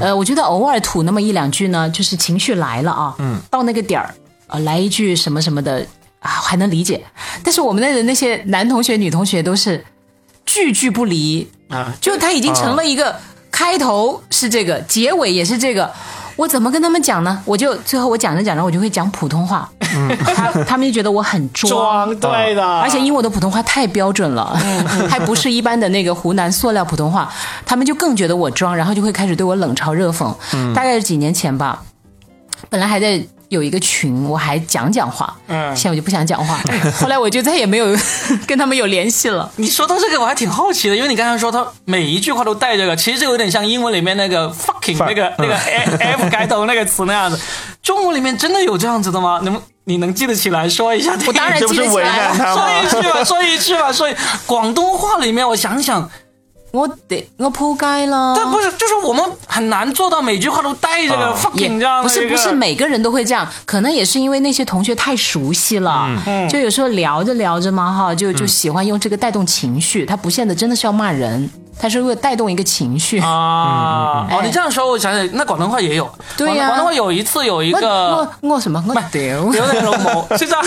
呃，我觉得偶尔吐那么一两句呢，就是情绪来了啊，嗯，到那个点儿，呃，来一句什么什么的啊，还能理解。但是我们那的那些男同学、女同学都是句句不离，啊，就他已经成了一个开头是这个，结尾也是这个。我怎么跟他们讲呢？我就最后我讲着讲着，我就会讲普通话，他他们就觉得我很装，装对的，而且因为我的普通话太标准了，还不是一般的那个湖南塑料普通话，他们就更觉得我装，然后就会开始对我冷嘲热讽。大概是几年前吧，本来还在有一个群，我还讲讲话，嗯现在我就不想讲话，后来我就再也没有 跟他们有联系了。你说到这个，我还挺好奇的，因为你刚才说他每一句话都带这个，其实就有点像英文里面那个 fucking 那个那个 f 开头那个词那样子。中文里面真的有这样子的吗？能你能记得起来说一下？我当然 这不是为记得起来说？一句吧，说一句吧，所以广东话里面，我想想，我得我扑街了。但不是，就是我们很难做到每句话都带着个啊 fucking 这样的不是不是每个人都会这样，可能也是因为那些同学太熟悉了，嗯就有时候聊着聊着嘛哈，就就喜欢用这个带动情绪，他不见得真的是要骂人，他是为了带动一个情绪。啊。哦，哎你这样说，我想起，那广东话也有。对呀广东话有一次有一个我我什么我屌，有点龙某是这样。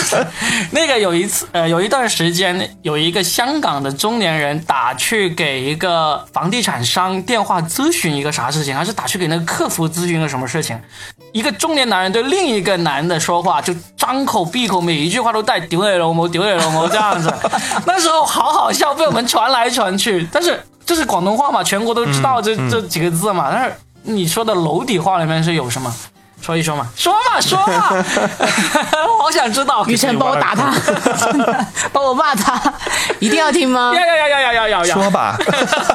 那个有一次，呃，有一段时间，有一个香港的中年人打去给一个房地产商电话咨询一个啥事情，还是打去给那个客服咨询个什么事情？一个中年男人对另一个男的说话，就张口闭口每一句话都带“丢脸龙某”“丢脸龙某”这样子。那时候好好笑，被我们传来传去。但是这是广东话嘛，全国都知道这、这几个字嘛。但是你说的娄底话里面是有什么？说一说嘛，说嘛说嘛，我好想知道。雨辰帮我打他，真的 帮我骂他，一定要听吗？要？要要要要要要要说吧，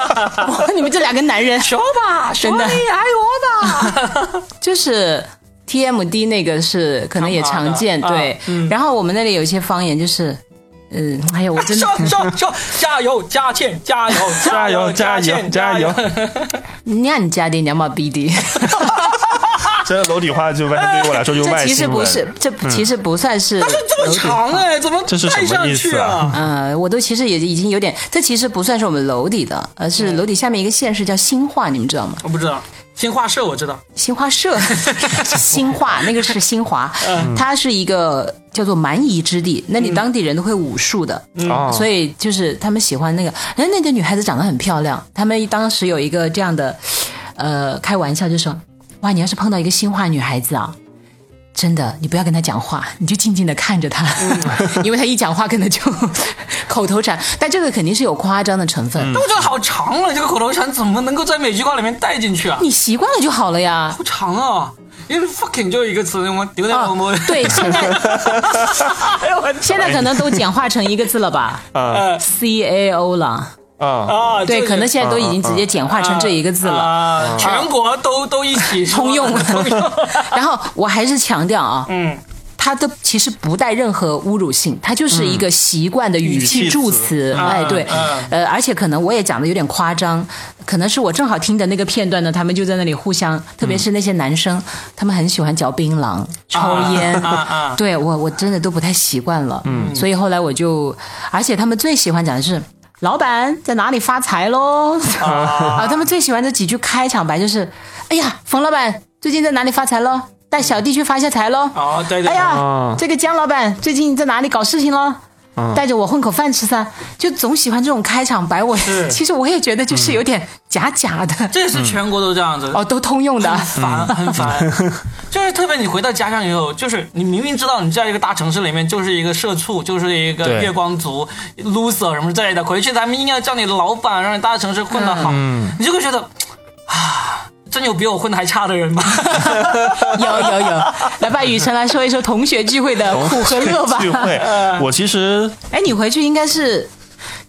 你们这两个男人，说吧，说真的。你爱我吧。就是 TMD 那个是可能也常见，对。啊。嗯。然后我们那里有一些方言就是，嗯，哎呀，我真的。说说说，加油，加倩，加油，加油加油倩加油！你看你家的娘妈逼的，这楼底花就完全对于我来说就是这其实。不是，这其实不算是但是这么长哎，怎么这是什么带上意思去啊？嗯，我都其实也已经有点，这其实不算是我们楼底的，而是楼底下面一个县市叫新化，你们知道吗？我不知道，新华社我知道，新华社，新化那个是新华，嗯。它是一个叫做蛮夷之地，那里当地人都会武术的，哦。所以就是他们喜欢那个，哎，那个女孩子长得很漂亮，他们当时有一个这样的，呃，开玩笑就说，哇，你要是碰到一个新化女孩子啊。真的，你不要跟她讲话，你就静静的看着她，因为她一讲话可能就 口头禅，但这个肯定是有夸张的成分。我觉得好长了，这个口头禅怎么能够在每句话里面带进去啊？你习惯了就好了呀。好长啊！因为 fucking 就一个词，我丢掉我哦我，对，现在 现在可能都简化成一个字了吧啊？C A O 了。啊，啊，对，可能现在都已经直接简化成这一个字了。啊，全国都都一起 通用。了。然后我还是强调啊，嗯，它都其实不带任何侮辱性，它就是一个习惯的语语气气助词。哎，对。嗯，呃，而且可能我也讲的有点夸张，可能是我正好听的那个片段呢，他们就在那里互相，特别是那些男生，他们很喜欢嚼槟榔、抽烟。啊啊，对我我真的都不太习惯了。嗯，所以后来我就，而且他们最喜欢讲的是。老板在哪里发财喽？啊，他们最喜欢的几句开场白就是：“哎呀，冯老板最近在哪里发财喽？带小弟去发下财喽。”哦，对对，哎呀，啊这个姜老板最近在哪里搞事情喽？带着我混口饭吃噻，就总喜欢这种开场白。我 其实我也觉得就是有点假假的，这是全国都这样子。哦，都通用的。很烦，很烦，就是特别你回到家乡以后，就是你明明知道你在一个大城市里面就是一个社畜，就是一个月光族、loser 什么之类的，回去咱们硬要叫你老板，让你大城市混得好，你就会觉得啊，真有比我混的还差的人吗？有有有，来吧，雨辰来说一说同学聚会的苦和乐吧。聚会，我其实哎，你回去应该是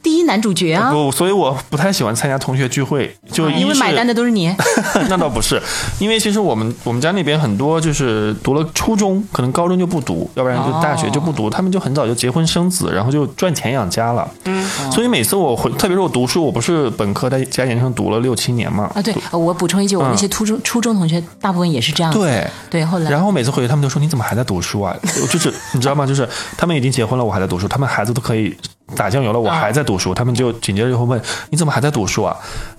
第一男主角啊，不，所以我不太喜欢参加同学聚会，就因为买单的都是你。那倒不是，因为其实我们我们家那边很多就是读了初中，可能高中就不读，要不然就大学就不读，他们就很早就结婚生子，然后就赚钱养家了。嗯，所以每次我回，特别是我读书，我不是本科在加研究生读了六七年嘛。啊，对，呃我补充一句，我们那些初中初中同学大部分也是这样。对。对，后来然后每次回去，他们都说你怎么还在读书啊？就是你知道吗？就是他们已经结婚了，我还在读书，他们孩子都可以打酱油了，我还在读书，他们就紧接着就会问你怎么还在读书啊？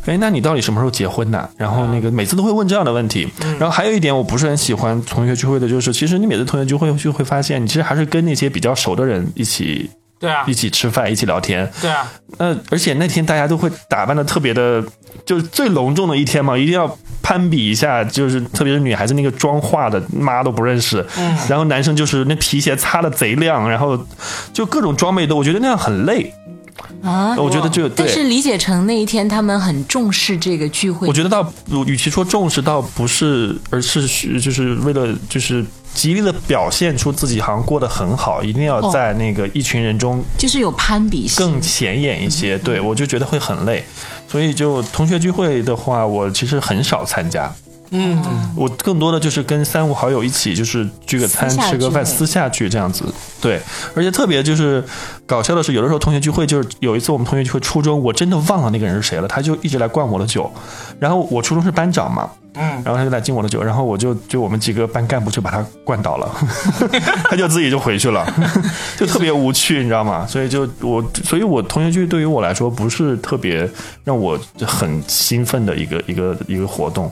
哎，那你到底什么时候结婚呢？然后那个每次都会问这样的问题。然后还有一点我不是很喜欢同学聚会的，就是其实你每次同学聚会就会发现，你其实还是跟那些比较熟的人一起对啊。一，起吃饭，一起聊天。对啊，呃，而且那天大家都会打扮的特别的，就是最隆重的一天嘛，一定要攀比一下，就是特别是女孩子那个妆化的妈都不认识，嗯。然后男生就是那皮鞋擦的贼亮，然后就各种装备都，我觉得那样很累，啊，我觉得就但是。理解成那一天他们很重视这个聚会我。觉得倒，与其说重视，倒不是，而是就是为了就是极力的表现出自己好像过得很好，一定要哦在那个一群人中就是有攀比性，更显眼一些。对我就觉得会很累，所以就同学聚会的话，我其实很少参加。嗯，我更多的就是跟三五好友一起，就是聚个餐、吃个饭、私下聚这样子。对，而且特别就是搞笑的是，有的时候同学聚会，就是有一次我们同学聚会，初中我真的忘了那个人是谁了，他就一直来灌我的酒。然后我初中是班长嘛，嗯，然后他就来敬我的酒，然后我就就我们几个班干部就把他灌倒了，他就自己就回去了，就特别无趣，你知道吗？所以就我，所以我同学聚对于我来说不是特别让我很兴奋的一个一个一个活动。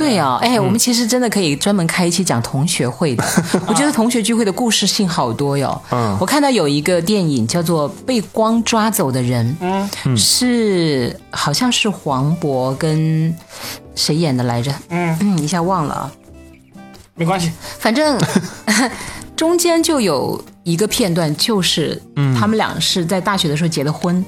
对啊，哎，嗯我们其实真的可以专门开一期讲同学会的。我觉得同学聚会的故事性好多哟。嗯我看到有一个电影叫做《被光抓走的人》，嗯是好像是黄渤跟谁演的来着？嗯，嗯，一下忘了啊。没关系，反正 中间就有一个片段，就是嗯他们俩是在大学的时候结的婚，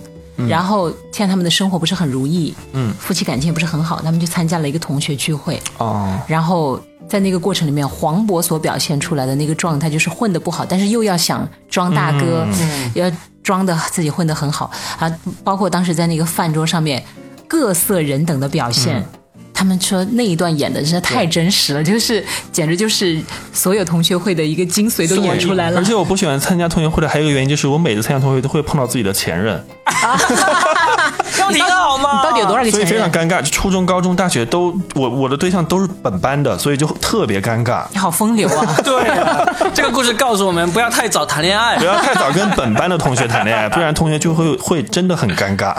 然后现在他们的生活不是很如意，嗯，夫妻感情也不是很好，他们就参加了一个同学聚会，哦，然后在那个过程里面，黄渤所表现出来的那个状态就是混得不好，但是又要想装大哥，要装的自己混得很好。啊，包括当时在那个饭桌上面各色人等的表现。他他们说那一段演的真的太真实了，就是简直就是所有同学会的一个精髓都演出来了而。且我不喜欢参加同学会的还有一个原因就是我每次参加同学会都会碰到自己的前任，要你好吗？你到底有多少个所以？非常尴尬。就初中、高中、大学都我我的对象都是本班的，所以就特别尴尬。你好风流啊！对啊，这个故事告诉我们不要太早谈恋爱不。要太早跟本班的同学谈恋爱，不然同学就会会真的很尴尬，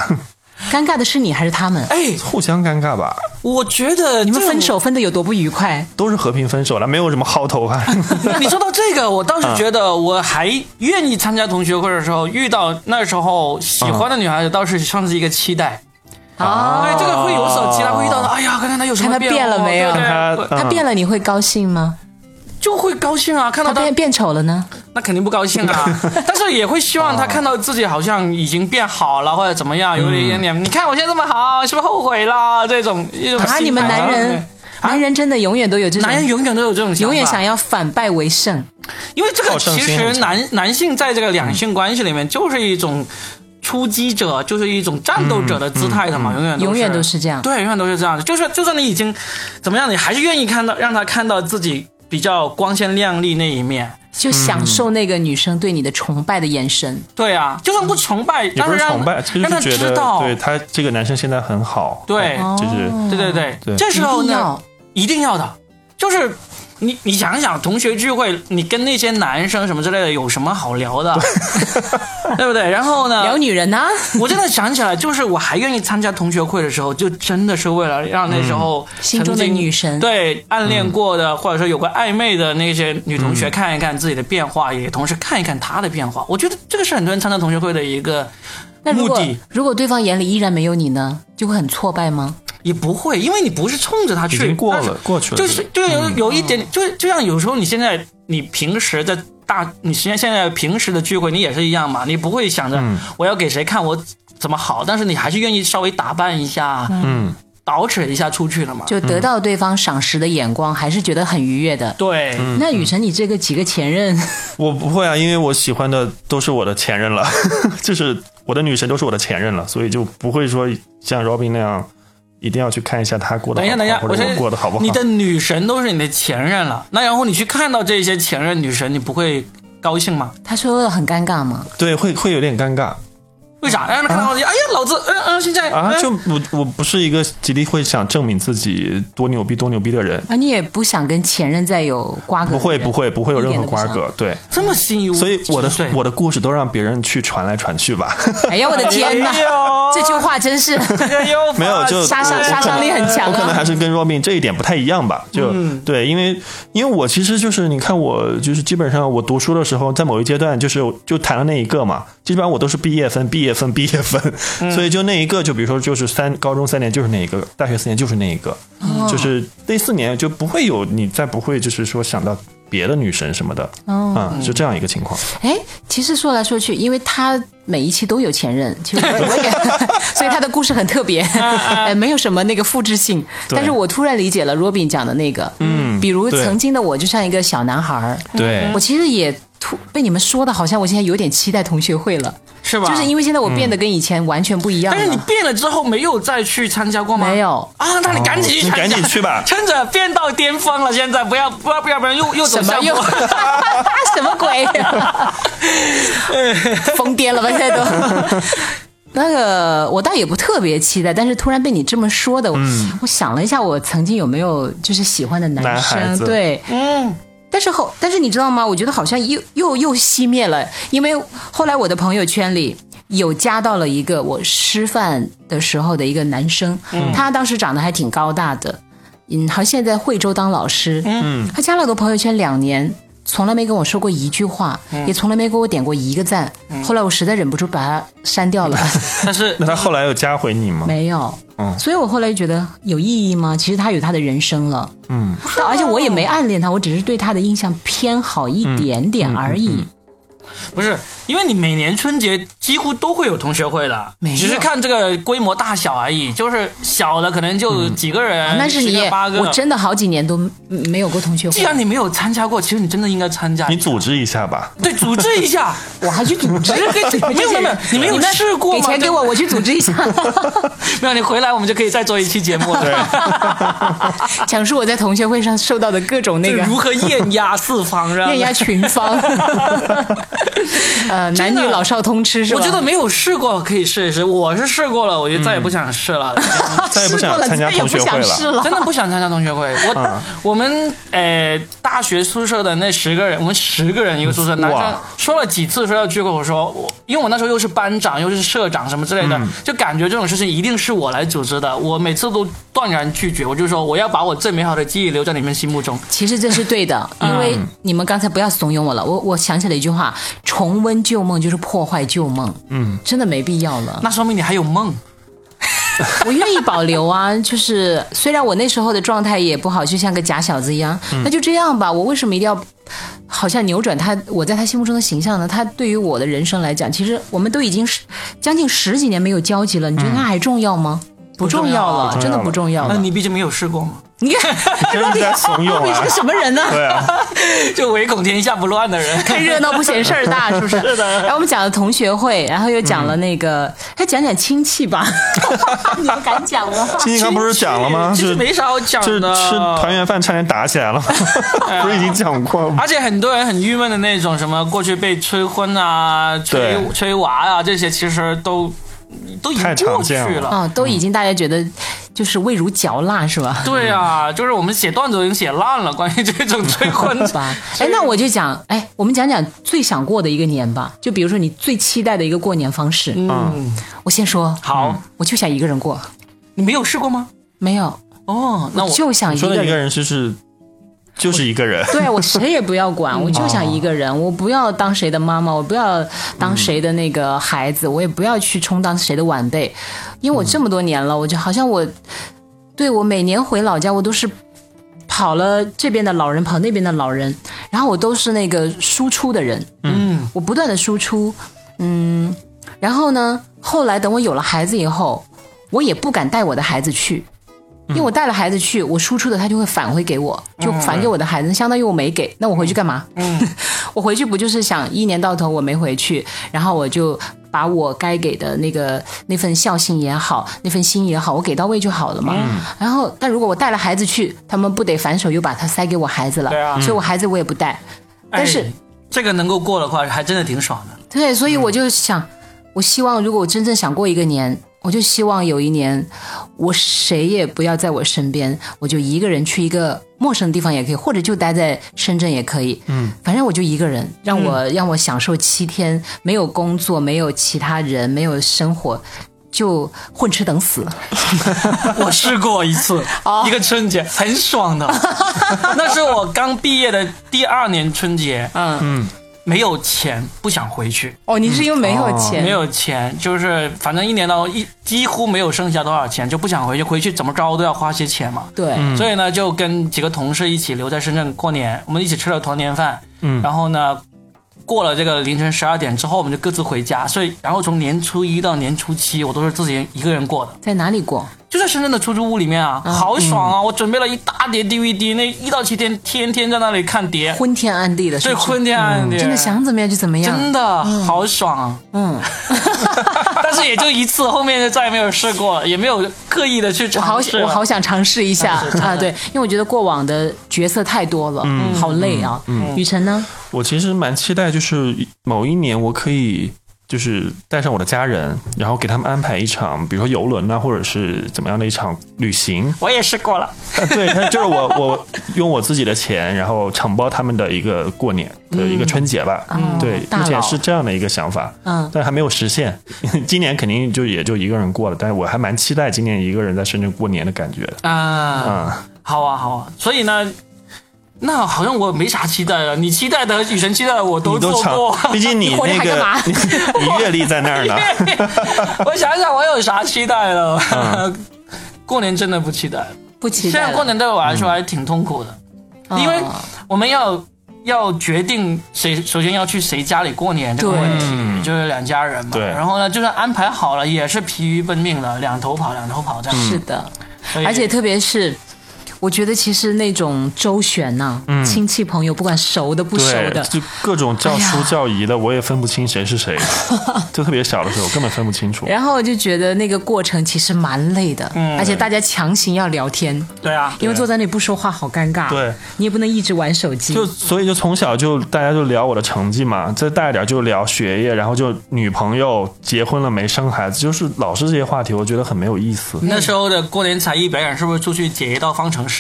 尴尬的是你还是他们？哎，互相尴尬吧。我觉得你们分手分的有多不愉快？都是和平分手了，没有什么薅头发。你说到这个，我倒是觉啊得我还愿意参加同学会的时候，遇到那时候喜欢的女孩子，倒是算是一个期待。啊哎，这个会有所期待，会遇到的。哎呀，看看他有什么看她变变了没有他变了，你会高兴吗？就会高兴啊，看到她他变变丑了呢？那肯定不高兴啊，但是也会希望他看到自己好像已经变好了，或者怎么样，有一点点。你看我现在这么好，是不是后悔了？这种一种啊，你们男人，男人真的永远都有这种，男人永远都有这种想法，永远想要反败为胜。因为这个其实男男性在这个两性关系里面就是一种出击者，就是一种战斗者的姿态的嘛，永远永远都是这样对，永远都是这样的。就是就算你已经怎么样，你还是愿意看到让他看到自己比较光鲜亮丽那一面。就享受那个女生对你的崇拜的眼神。对啊，就算不崇拜，也但让不是崇拜，让他是觉得知道，对他这个男生现在很好，对。就是对对对，对。这时候呢一定，一定要的，就是你你想想，同学聚会，你跟那些男生什么之类的有什么好聊的，对。不对？然后呢，聊女人呢、我真的想起来，就是我还愿意参加同学会的时候，就真的是为了让那时候心中的女神。对暗恋过的，或者说有个暧昧的那些女同学看一看自己的变化，也同时看一看她的变化。我觉得这个是很多人参加同学会的一个目的，如果对方眼里依然没有你呢，就会很挫败吗？也不会，因为你不是冲着他去，已经过了过去了就是对有有一点，就就像有时候你现在你平时在大，你实际上现在平时的聚会，你也是一样嘛，你不会想着我要给谁看我怎么好，但是你还是愿意稍微打扮一下，嗯，捯饬一下出去了嘛。就得到对方赏识的眼光，还是觉得很愉悦的。对，那雨辰，你这个几个前任，我不会啊，因为我喜欢的都是我的前任了，就是我的女神都是我的前任了，所以就不会说像 Robin 那样一定要去看一下他过得等一下，好不好，等一下，或者我先我过得好不好。你的女神都是你的前任了，那然后你去看到这些前任女神，你不会高兴吗？他说的很尴尬吗？对会会有点尴尬为啥？让他看到。你，哎呀，老子，嗯嗯，现在啊，嗯就我我不是一个极力会想证明自己多牛逼多牛逼的人，啊，你也不想跟前任再有瓜葛？不会不会不会有任何瓜。葛，对，这么心无，所以我的我的故事都让别人去传来传去吧，哎呀，我的天哪！这句话真是 没有就杀伤杀伤力很强啊。我可能还是跟 Robin 这一点不太一样吧，就、嗯。对，因为因为我其实就是你看我就是基本上我读书的时候，在某一阶段就是就谈了那一个嘛，基本上我都是毕业分、毕业分、毕业分，嗯。所以就那一个就比如说就是三高中三年就是那一个，大学四年就是那一个，哦。就是那四年就不会有你再不会就是说想到别的女神什么的，哦。嗯，是这样一个情况。哎，其实说来说去，因为他每一期都有前任，其实我我也，所以他的故事很特别，哎，没有什么那个复制性。但是我突然理解了 Robin 讲的那个，嗯，比如曾经的我就像一个小男孩儿，对。我其实也突被你们说的，好像我现在有点期待同学会了，是吧？就是因为现在我变得跟以前完全不一样但是你。变了之后没有再去参加过吗？没有啊，那你赶紧去哦你赶紧去吧趁着变到巅峰了，现在不要不要不要不然又又走什么又下坡。什么鬼？疯癫了吧？现在都。那个我倒也不特别期待，但是突然被你这么说的，我想了一下，我曾经有没有就是喜欢的男生？子对，嗯，但是后，但是你知道吗？我觉得好像又又又熄灭了，因为后来我的朋友圈里有加到了一个我师范的时候的一个男生，他当时长得还挺高大的，嗯，好像现在惠州当老师，嗯，他加了我的朋友圈两年。从来没跟我说过一句话，也从来没给我点过一个赞。后来我实在忍不住把他删掉了，但是那他后来有加回你吗？没有。嗯所以我后来就觉得有意义吗？其实他有他的人生了，嗯，而且我也没暗恋他，我只是对他的印象偏好一点点而已。不是，因为你每年春节几乎都会有同学会的，只是看这个规模大小而已。就是小的可能就几个人，那是八，个。我真的好几年都没有过同学会。既然你没有参加过，其实你真的应该参加。你组织一下吧。对，组织一下，我还去组织，没有没有没有，你没有试过吗给？钱给我，我去组织一下。没有，你回来我们就可以再做一期节目了。对，讲述我在同学会上受到的各种那个如何艳压四方，让艳压群芳，呃，男女老少通吃是吧？我觉得没有试过可以试一试，我是试过了，我就再也不想试了。再也不想试过了参加再也不同学会了。想试了。真的不想参加同学会。我、我们呃大学宿舍的那十个人，我们十个人一个宿舍，男生哇说了几次说要聚会，我说我因为我那时候又是班长又是社长什么之类的，就感觉这种事情一定是我来组织的，我每次都断然拒绝，我就说我要把我最美好的记忆留在你们心目中。其实这是对的，因为你们刚才不要怂恿我了。我我想起了一句话：重温旧梦就是破坏旧梦。嗯，真的没必要了。那说明你还有梦。我愿意保留啊，就是虽然我那时候的状态也不好，就像个假小子一样，那就这样吧。我为什么一定要好像扭转他我在他心目中的形象呢？他对于我的人生来讲，其实我们都已经是将近十几年没有交集了，你觉得他还重要吗？不重要了真的不重要了。那你毕竟没有试过嘛，你看，真是在怂恿啊你是个！什么人呢？对啊，就唯恐天下不乱的人。看热闹不嫌事儿大，是不是？是的然后我们讲了同学会，然后又讲了那个，还讲讲亲戚吧。你们敢讲吗？亲戚刚不是讲了吗？就是其实没啥好讲就是的。吃团圆饭差点打起来了，不是已经讲过了吗？而且很多人很郁闷的那种，什么过去被催婚啊、催催娃啊，这些其实都都已经过去了了。啊、都已经大家觉得就是味如嚼蜡，是吧？对啊，就是我们写段子都已经写烂了，关于这种 催婚吧，哎，那我就讲，哎，我们讲讲最想过的一个年吧。就比如说你最期待的一个过年方式，嗯，我先说，好，我就想一个人过，你没有试过吗？没有，哦，那我就想一个人。说的一个人就是就是一个人，对我谁也不要管，我就想一个人，我不要当谁的妈妈，我不要当谁的那个孩子，我也不要去充当谁的晚辈，因为我这么多年了，我就好像我，对我每年回老家，我都是跑了这边的老人，跑那边的老人，然后我都是那个输出的人，嗯，我不断的输出，嗯，然后呢，后来等我有了孩子以后，我也不敢带我的孩子去。因为我带了孩子去，我输出的他就会返回给我，就返给我的孩子，相当于我没给，那我回去干嘛？嗯 我回去不就是想一年到头我没回去，然后我就把我该给的那个那份孝心也好，那份心也好，我给到位就好了嘛。嗯然后，但如果我带了孩子去，他们不得反手又把他塞给我孩子了，对啊所以我孩子我也不带。但是哎这个能够过的话，还真的挺爽的。对，所以我就想，我希望如果我真正想过一个年，我就希望有一年，我谁也不要在我身边，我就一个人去一个陌生的地方也可以，或者就待在深圳也可以。嗯，反正我就一个人，让我、让我享受七天，没有工作，没有其他人，没有生活。就混吃等死，我试过一次，一个春节很爽的，那是我刚毕业的第二年春节，嗯。嗯，没有钱，不想回去，哦，你是因为没有钱，没有钱，就是反正一年到一几乎没有剩下多少钱，就不想回去，回去怎么着都要花些钱嘛。对，所以呢，就跟几个同事一起留在深圳过年，我们一起吃了团年饭。嗯然后呢，过了这个凌晨十二点之后，我们就各自回家。所以，然后从年初一到年初七，我都是自己一个人过的，在哪里过？就在深圳的出租屋里面啊，好爽啊！我准备了一大叠 DVD，那一到七天天天在那里看碟，昏天暗地的，是对，昏天暗地，真的想怎么样就怎么样，真的好爽啊！嗯，但是也就一次，后面就再也没有试过，也没有刻意的去我好尝试了。我好想尝试一下啊！对，因为我觉得过往的角色太多了，好累啊。雨辰呢？我其实蛮期待，就是某一年我可以就是带上我的家人，然后给他们安排一场，比如说游轮啊，或者是怎么样的一场旅行。我也试过了，啊，对，他就是我我 用我自己的钱，然后承包他们的一个过年的一个春节吧。嗯对，目前是这样的一个想法，嗯但还没有实现。今年肯定就也就一个人过了，但是我还蛮期待今年一个人在深圳过年的感觉的。啊，嗯、好啊，好啊。所以呢，那好像我没啥期待了。你期待的、雨神期待的，我都你都尝做过。，毕竟你 你 你你阅历在那儿呢。我想想，我有啥期待了？嗯过年真的不期待。不期虽然待了，过年对我来说还挺痛苦的，因为哦我们要要决定谁首先要去谁家里过年这个问题，就是两家人嘛。对然后呢，就算安排好了，也是疲于奔命的，两头跑，两头跑这样。是的，而且特别是。我觉得其实那种周旋呐、亲戚朋友，不管熟的不熟，的，就各种叫叔叫姨的，我也分不清谁是谁，就特别小的时候根本分不清楚。然后我就觉得那个过程其实蛮累的，嗯而且大家强行要聊天，对啊，因为坐在那里不说话好尴尬，对，你也不能一直玩手机，就所以就从小就大家就聊我的成绩嘛，再大一点就聊学业，然后就女朋友结婚了没生孩子，就是老是这些话题，我觉得很没有意思。那时候的过年才艺表演是不是出去解一道方程式？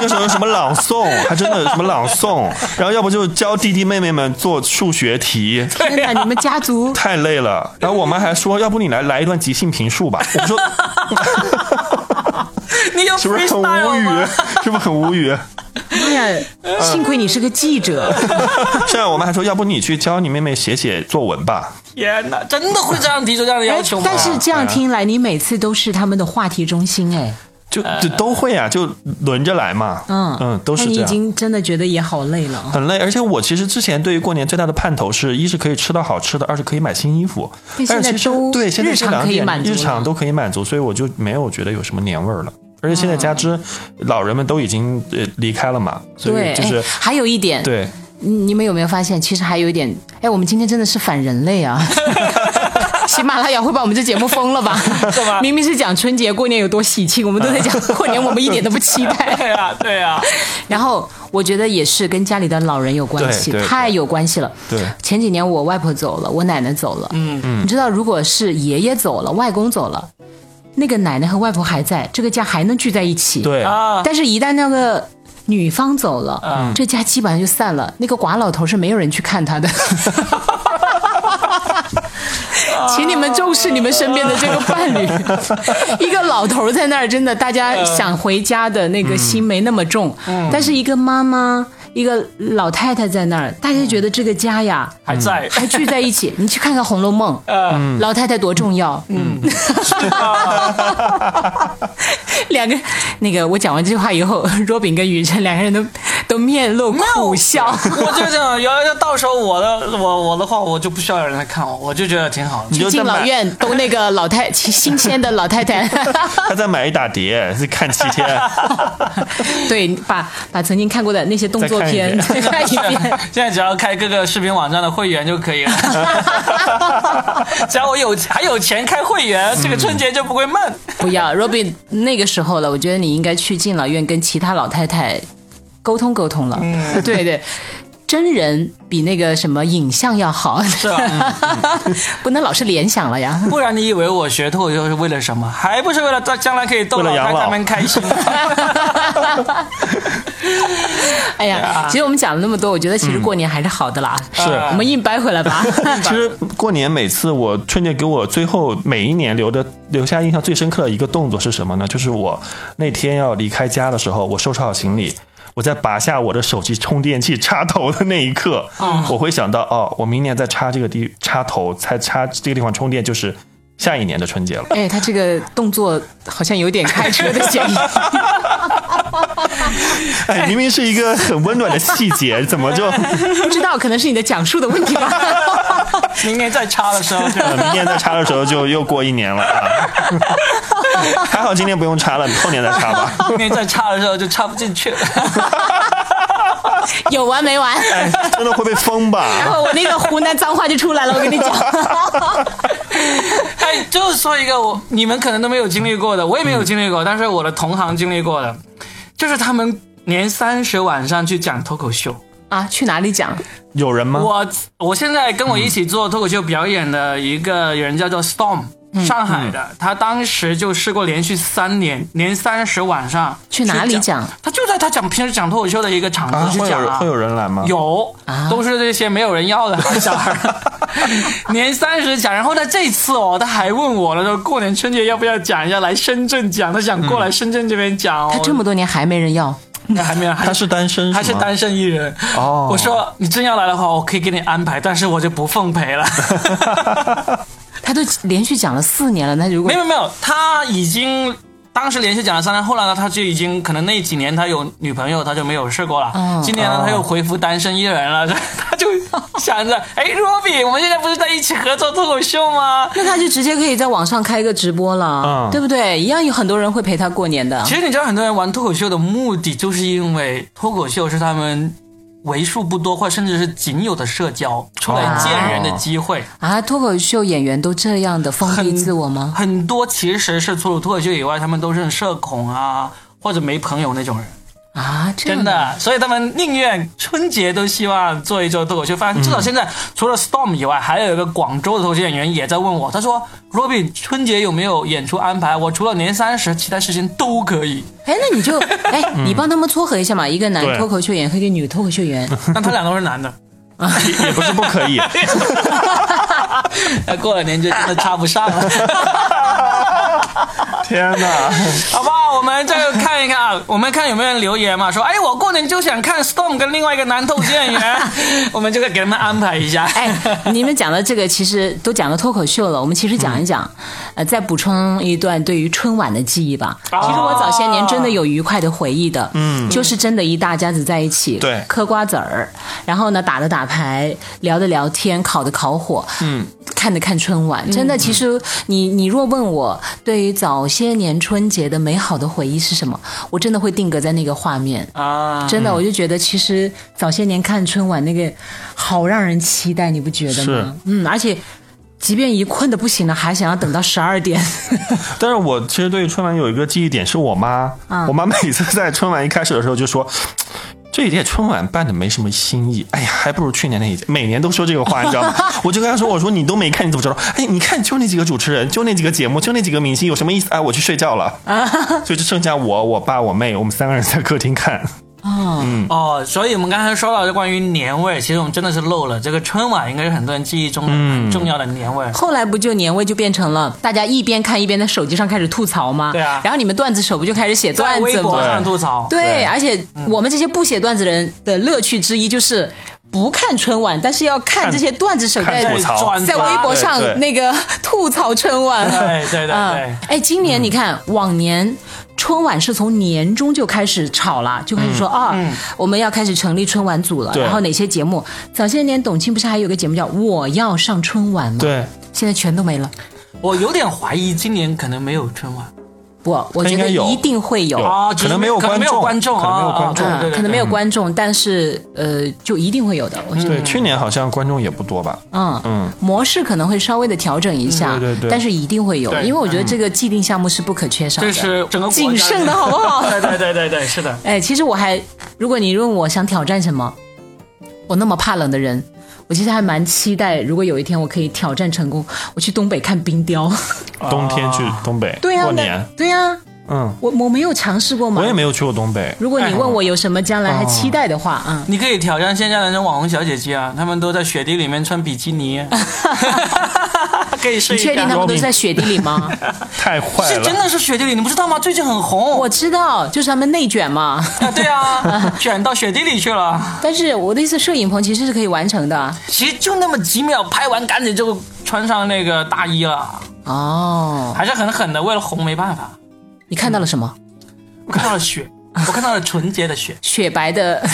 那时候有什么朗诵，还真的有什么朗诵，然后要不就教弟弟妹妹们做数学题，天哪，你们家族太累了。然后我妈还说，要不你来来一段即兴评述吧。我说 你有是不是很无语？？是不是很无语？哎呀，幸亏你是个记者，现在我们还说，要不你去教你妹妹写写作文吧。天哪，真的会这样 提出这样的要求吗？哎但是这样听来，你每次都是他们的话题中心，哎，就就都会啊，就轮着来嘛。嗯嗯，都是那你已。经真的觉得也好累了。很累，而且我其实之前对于过年最大的盼头是一是可以吃到好吃的，二是可以买新衣服。但是其实对现在日常这两点可以满足日常都可以满足，所以我就没有觉得有什么年味儿了。而且现在加之老人们都已经呃离开了嘛，所，以就是哎还有一点，对你你们有没有发现，其实还有一点，哎，我们今天真的是反人类啊！喜马拉雅会把我们这节目封了吧？是吗明明是讲春节过年有多喜庆，我们都在讲 过年，我们一点都不期待。对啊，对啊，然后我觉得也是跟家里的老人有关系，太有关系了。对前几年我外婆走了，我奶奶走了，嗯嗯，你知道，如果是爷爷走了，外公走了，那个奶奶和外婆还在，这个家还能聚在一起。对啊，但是，一旦那个女方走了，嗯这家基本上就散了。那个寡老头是没有人去看他的。请你们重视你们身边的这个伴侣，一个老头在那儿，真的，大家想回家的那个心没那么重，但是一个妈妈，一个老太太在那儿，大家觉得这个家呀，还在。还聚在一起。你去看看《红楼梦》，嗯，老太太多重要。嗯，两个那个，我讲完这句话以后，若饼跟雨辰两个人都都面露苦笑。我就这样，要要到时候我的我我的话，我就不需要有人来看我，我就觉得挺好的。你就敬老，院都那个老太新鲜的老太太，他再买一打碟，是看七天。对，把把曾经看过的那些动作片再看一遍。现在只要开各个视频网站的会员就可以了，只要我有还有钱开会员，这个春节就不会闷。不要，Robin 那个时候了，我觉得你应该去敬老院跟其他老太太沟通沟通了。嗯 对对。真人比那个什么影像要好，是吧？不能老是联想了呀。不然你以为我学脱口秀是为了什么？还不是为了在将来可以逗老太太们开心？哎呀，其实我们讲了那么多，我觉得其实过年还是好的啦。是我们硬掰回来吧。其实过年每次我春节给我最后每一年留的留下印象最深刻的一个动作是什么呢？就是我那天要离开家的时候，我收拾好行李。我在拔下我的手机充电器插头的那一刻，我会想到哦，我明年再插这个地插头，才插这个地方充电，就是下一年的春节了。哎，他这个动作好像有点开车的嫌疑。哎，明明是一个很温暖的细节，怎么就不知道，可能是你的讲述的问题吧。明年再插的时候就呃明年再插的时候就又过一年了啊？还好今年不用插了，你后年再插吧。后年再插的时候就插不进去了。有完没完？哎，真的会被封吧？然后我那个湖南脏话就出来了，我跟你讲。哎，就是说一个我你们可能都没有经历过的，我也没有经历过，但是我的同行经历过的，就是他们年三十晚上去讲脱口秀。啊，去哪里讲？有人吗？我我现在跟我一起做脱口秀表演的一个人叫做 Storm，、上海的，他当时就试过连续三年年三十晚上去哪里讲？他就在他讲平时讲脱口秀的一个场啊，子去讲啊会有人会有人来吗？有，都是这些没有人要的小孩儿。年三十讲，然后呢，这次哦，他还问我了，说过年春节要不要讲一下来深圳讲，他想过来深圳这边讲哦。他这么多年还没人要，那 还没有，还他是单身，吗他是单身艺人。哦我说你真要来的话，我可以给你安排，但是我就不奉陪了。他都连续讲了四年了。那如果没有没有，他已经当时连续讲了三年，后来呢，他就已经可能那几年他有女朋友，他就没有试过了。嗯今年呢，哦他又恢复单身一人了，他就想着，哎，Robbie，我们现在不是在一起合作脱口秀吗？那他就直接可以在网上开个直播了，嗯对不对？一样有很多人会陪他过年的。其实你知道，很多人玩脱口秀的目的，就是因为脱口秀是他们为数不多或甚至是仅有的社交、出来见人的机会。啊，脱口秀演员都这样的封闭自我吗？很多其实是除了脱口秀以外，他们都是社恐啊，或者没朋友那种人。啊，真的，所以他们宁愿春节都希望做一做脱口秀。反正至少现在、除了 Storm 以外，还有一个广州的脱口秀演员也在问我，他说：“Robin，春节有没有演出安排？我除了年三十，其他时间都可以。哎，那你就 哎，你帮他们撮合一下嘛，一个男脱口秀演员和一个女脱口秀演员。”那他俩都是男的，也也不是不可以。那过了年就真的插不上了。天哪！好不好，我们再看一看啊，我们看有没有人留言嘛，说哎，我过年就想看 Storm 跟另外一个男脱口秀演员，我们就会给他们安排一下。哎，你们讲的这个其实都讲了脱口秀了，我们其实讲一讲，呃，再补充一段对于春晚的记忆吧。哦其实我早些年真的有愉快的回忆的，嗯，就是真的一大家子在一起，对嗑瓜子儿，然后呢打的打牌，聊的聊天，烤的烤火，嗯。看的看春晚，真的，其实你你若问我对于早些年春节的美好的回忆是什么，我真的会定格在那个画面。啊，真的，我就觉得其实早些年看春晚那个好让人期待，你不觉得是吗？嗯，而且即便一困的不行了，还想要等到十二点。但是我其实对春晚有一个记忆点，是我妈，嗯我妈每次在春晚一开始的时候就说。这一届春晚办的没什么新意，哎呀，还不如去年那一届。每年都说这个话，你知道吗？我就跟她说：“我说你都没看，你怎么知道？哎，你看就那几个主持人，就那几个节目，就那几个明星，有什么意思？哎，我去睡觉了。所以就剩下我、我爸、我妹，我们三个人在客厅看。哦，所以我们刚才说到的关于年味，其实我们真的是漏了这个春晚，应该是很多人记忆中的很重要的年味。后来不就年味就变成了大家一边看一边在手机上开始吐槽吗？对啊。然后你们段子手不就开始写段子吗？微博上吐槽，对，对。而且我们这些不写段子人的乐趣之一就是不看春晚，但是要看这些段子手在吐槽。在微博上那个 吐槽春晚。对对对对。嗯，哎，今年你看，往年春晚是从年中就开始炒了，就开始说啊，我们要开始成立春晚组了。然后哪些节目？早些年董卿不是还有个节目叫《我要上春晚》吗？，对，现在全都没了。我有点怀疑今年可能没有春晚不，我觉得一定会有。有。啊，可能没有可能没有观观众众，可能没有观众。可能没有观众，但是呃，就一定会有的。我觉得，对，去年好像观众也不多吧？嗯嗯，模式可能会稍微的调整一下，嗯对对对。但是一定会有，因为我觉得这个既定项目是不可缺少的。这是整个谨慎的好不好？对对对对对，是的。哎，其实我还，如果你问我想挑战什么，我那么怕冷的人，我其实还蛮期待，如果有一天我可以挑战成功，我去东北看冰雕。冬天去东北对呀、那过年，对呀、嗯，我我没有尝试过嘛。我也没有去过东北。如果你问我有什么将来还期待的话，嗯，你可以挑战现在的那种网红小姐姐啊，她们都在雪地里面穿比基尼，可以试一下。你确定他们都是在雪地里吗？太坏了是真，的是雪地里，你不知道吗？最近很红。我知道，就是他们内卷嘛。啊，对啊，卷到雪地里去了。但是我的意思，摄影棚其实是可以完成的。其实就那么几秒，拍完赶紧就穿上那个大衣了，哦，还是很狠的。为了红没办法，你看到了什么？我看到了雪，我看到了纯洁的雪。雪白的。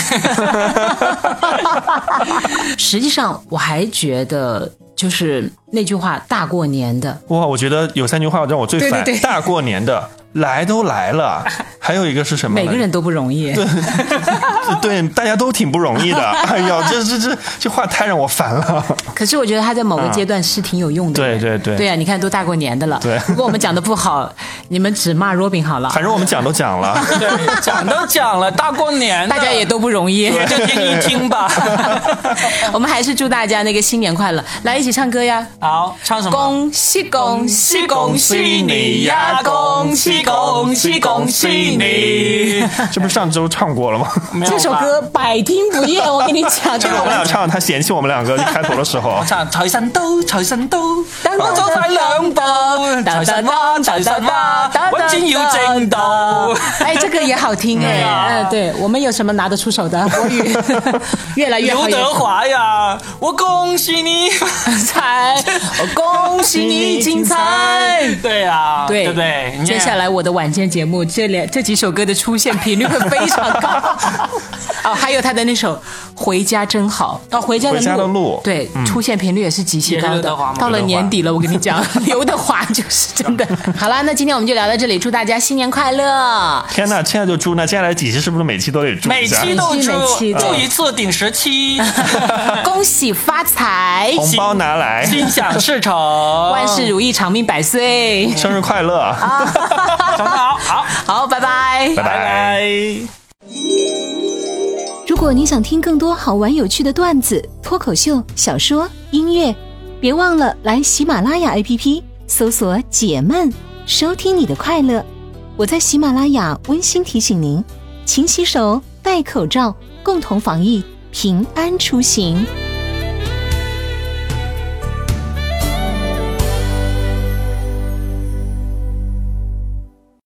实际上，我还觉得就是那句话“大过年的哇！我觉得有三句话让我最烦。对对对大过年的，来都来了，还有一个是什”，么？每个人都不容易。对，大家都挺不容易的。哎呀，这这这这话太让我烦了。可是我觉得他在某个阶段是挺有用的。对对对对啊，你看都大过年的了。对如果我们讲的不好，你们只骂 Robin 好了，反正我们讲都讲了，对，讲都讲了，大过年的，大家也都不容易。就听一听吧。我们还是祝大家那个新年快乐，来一起唱歌呀！好，唱什么？恭喜恭喜恭喜你呀！恭喜恭喜恭喜你！这不是上周唱过了吗？没 有这首歌百听不厌，我跟你讲，这个我们俩唱，他嫌弃我们两个一开头的时候。唱财神到，财神到，我走快兩步，财神話，財神話，揾錢要正道。哎，这个也好听哎，啊嗯，对我们有什么拿得出手的国语，越来越好。刘德华呀，我恭喜你彩，我恭喜你精彩。对啊，对对不對？接下來我的晚间节目，这两这几首歌的出现频率会非常高。哦，还有他的那首《回家真好》，到《回家的路》对，出现频率也是极其高的。到了年底了，我跟你讲，刘德华就是真的。好了，那今天我们就聊到这里，祝大家新年快乐！天呐，现在就祝，那接下来几期是不是每期都得祝每？期都每期每期祝，一次顶十期，恭喜发财，红包拿来，心想事成，万事如意，长命百岁。生日快乐，长好，好，好，拜。拜。拜。拜拜。如果你想听更多好玩有趣的段子、脱口秀、小说、音乐，别忘了来喜马拉雅 APP 搜索“解闷”，收听你的快乐。我在喜马拉雅温馨提醒您：勤洗手、戴口罩，共同防疫，平安出行。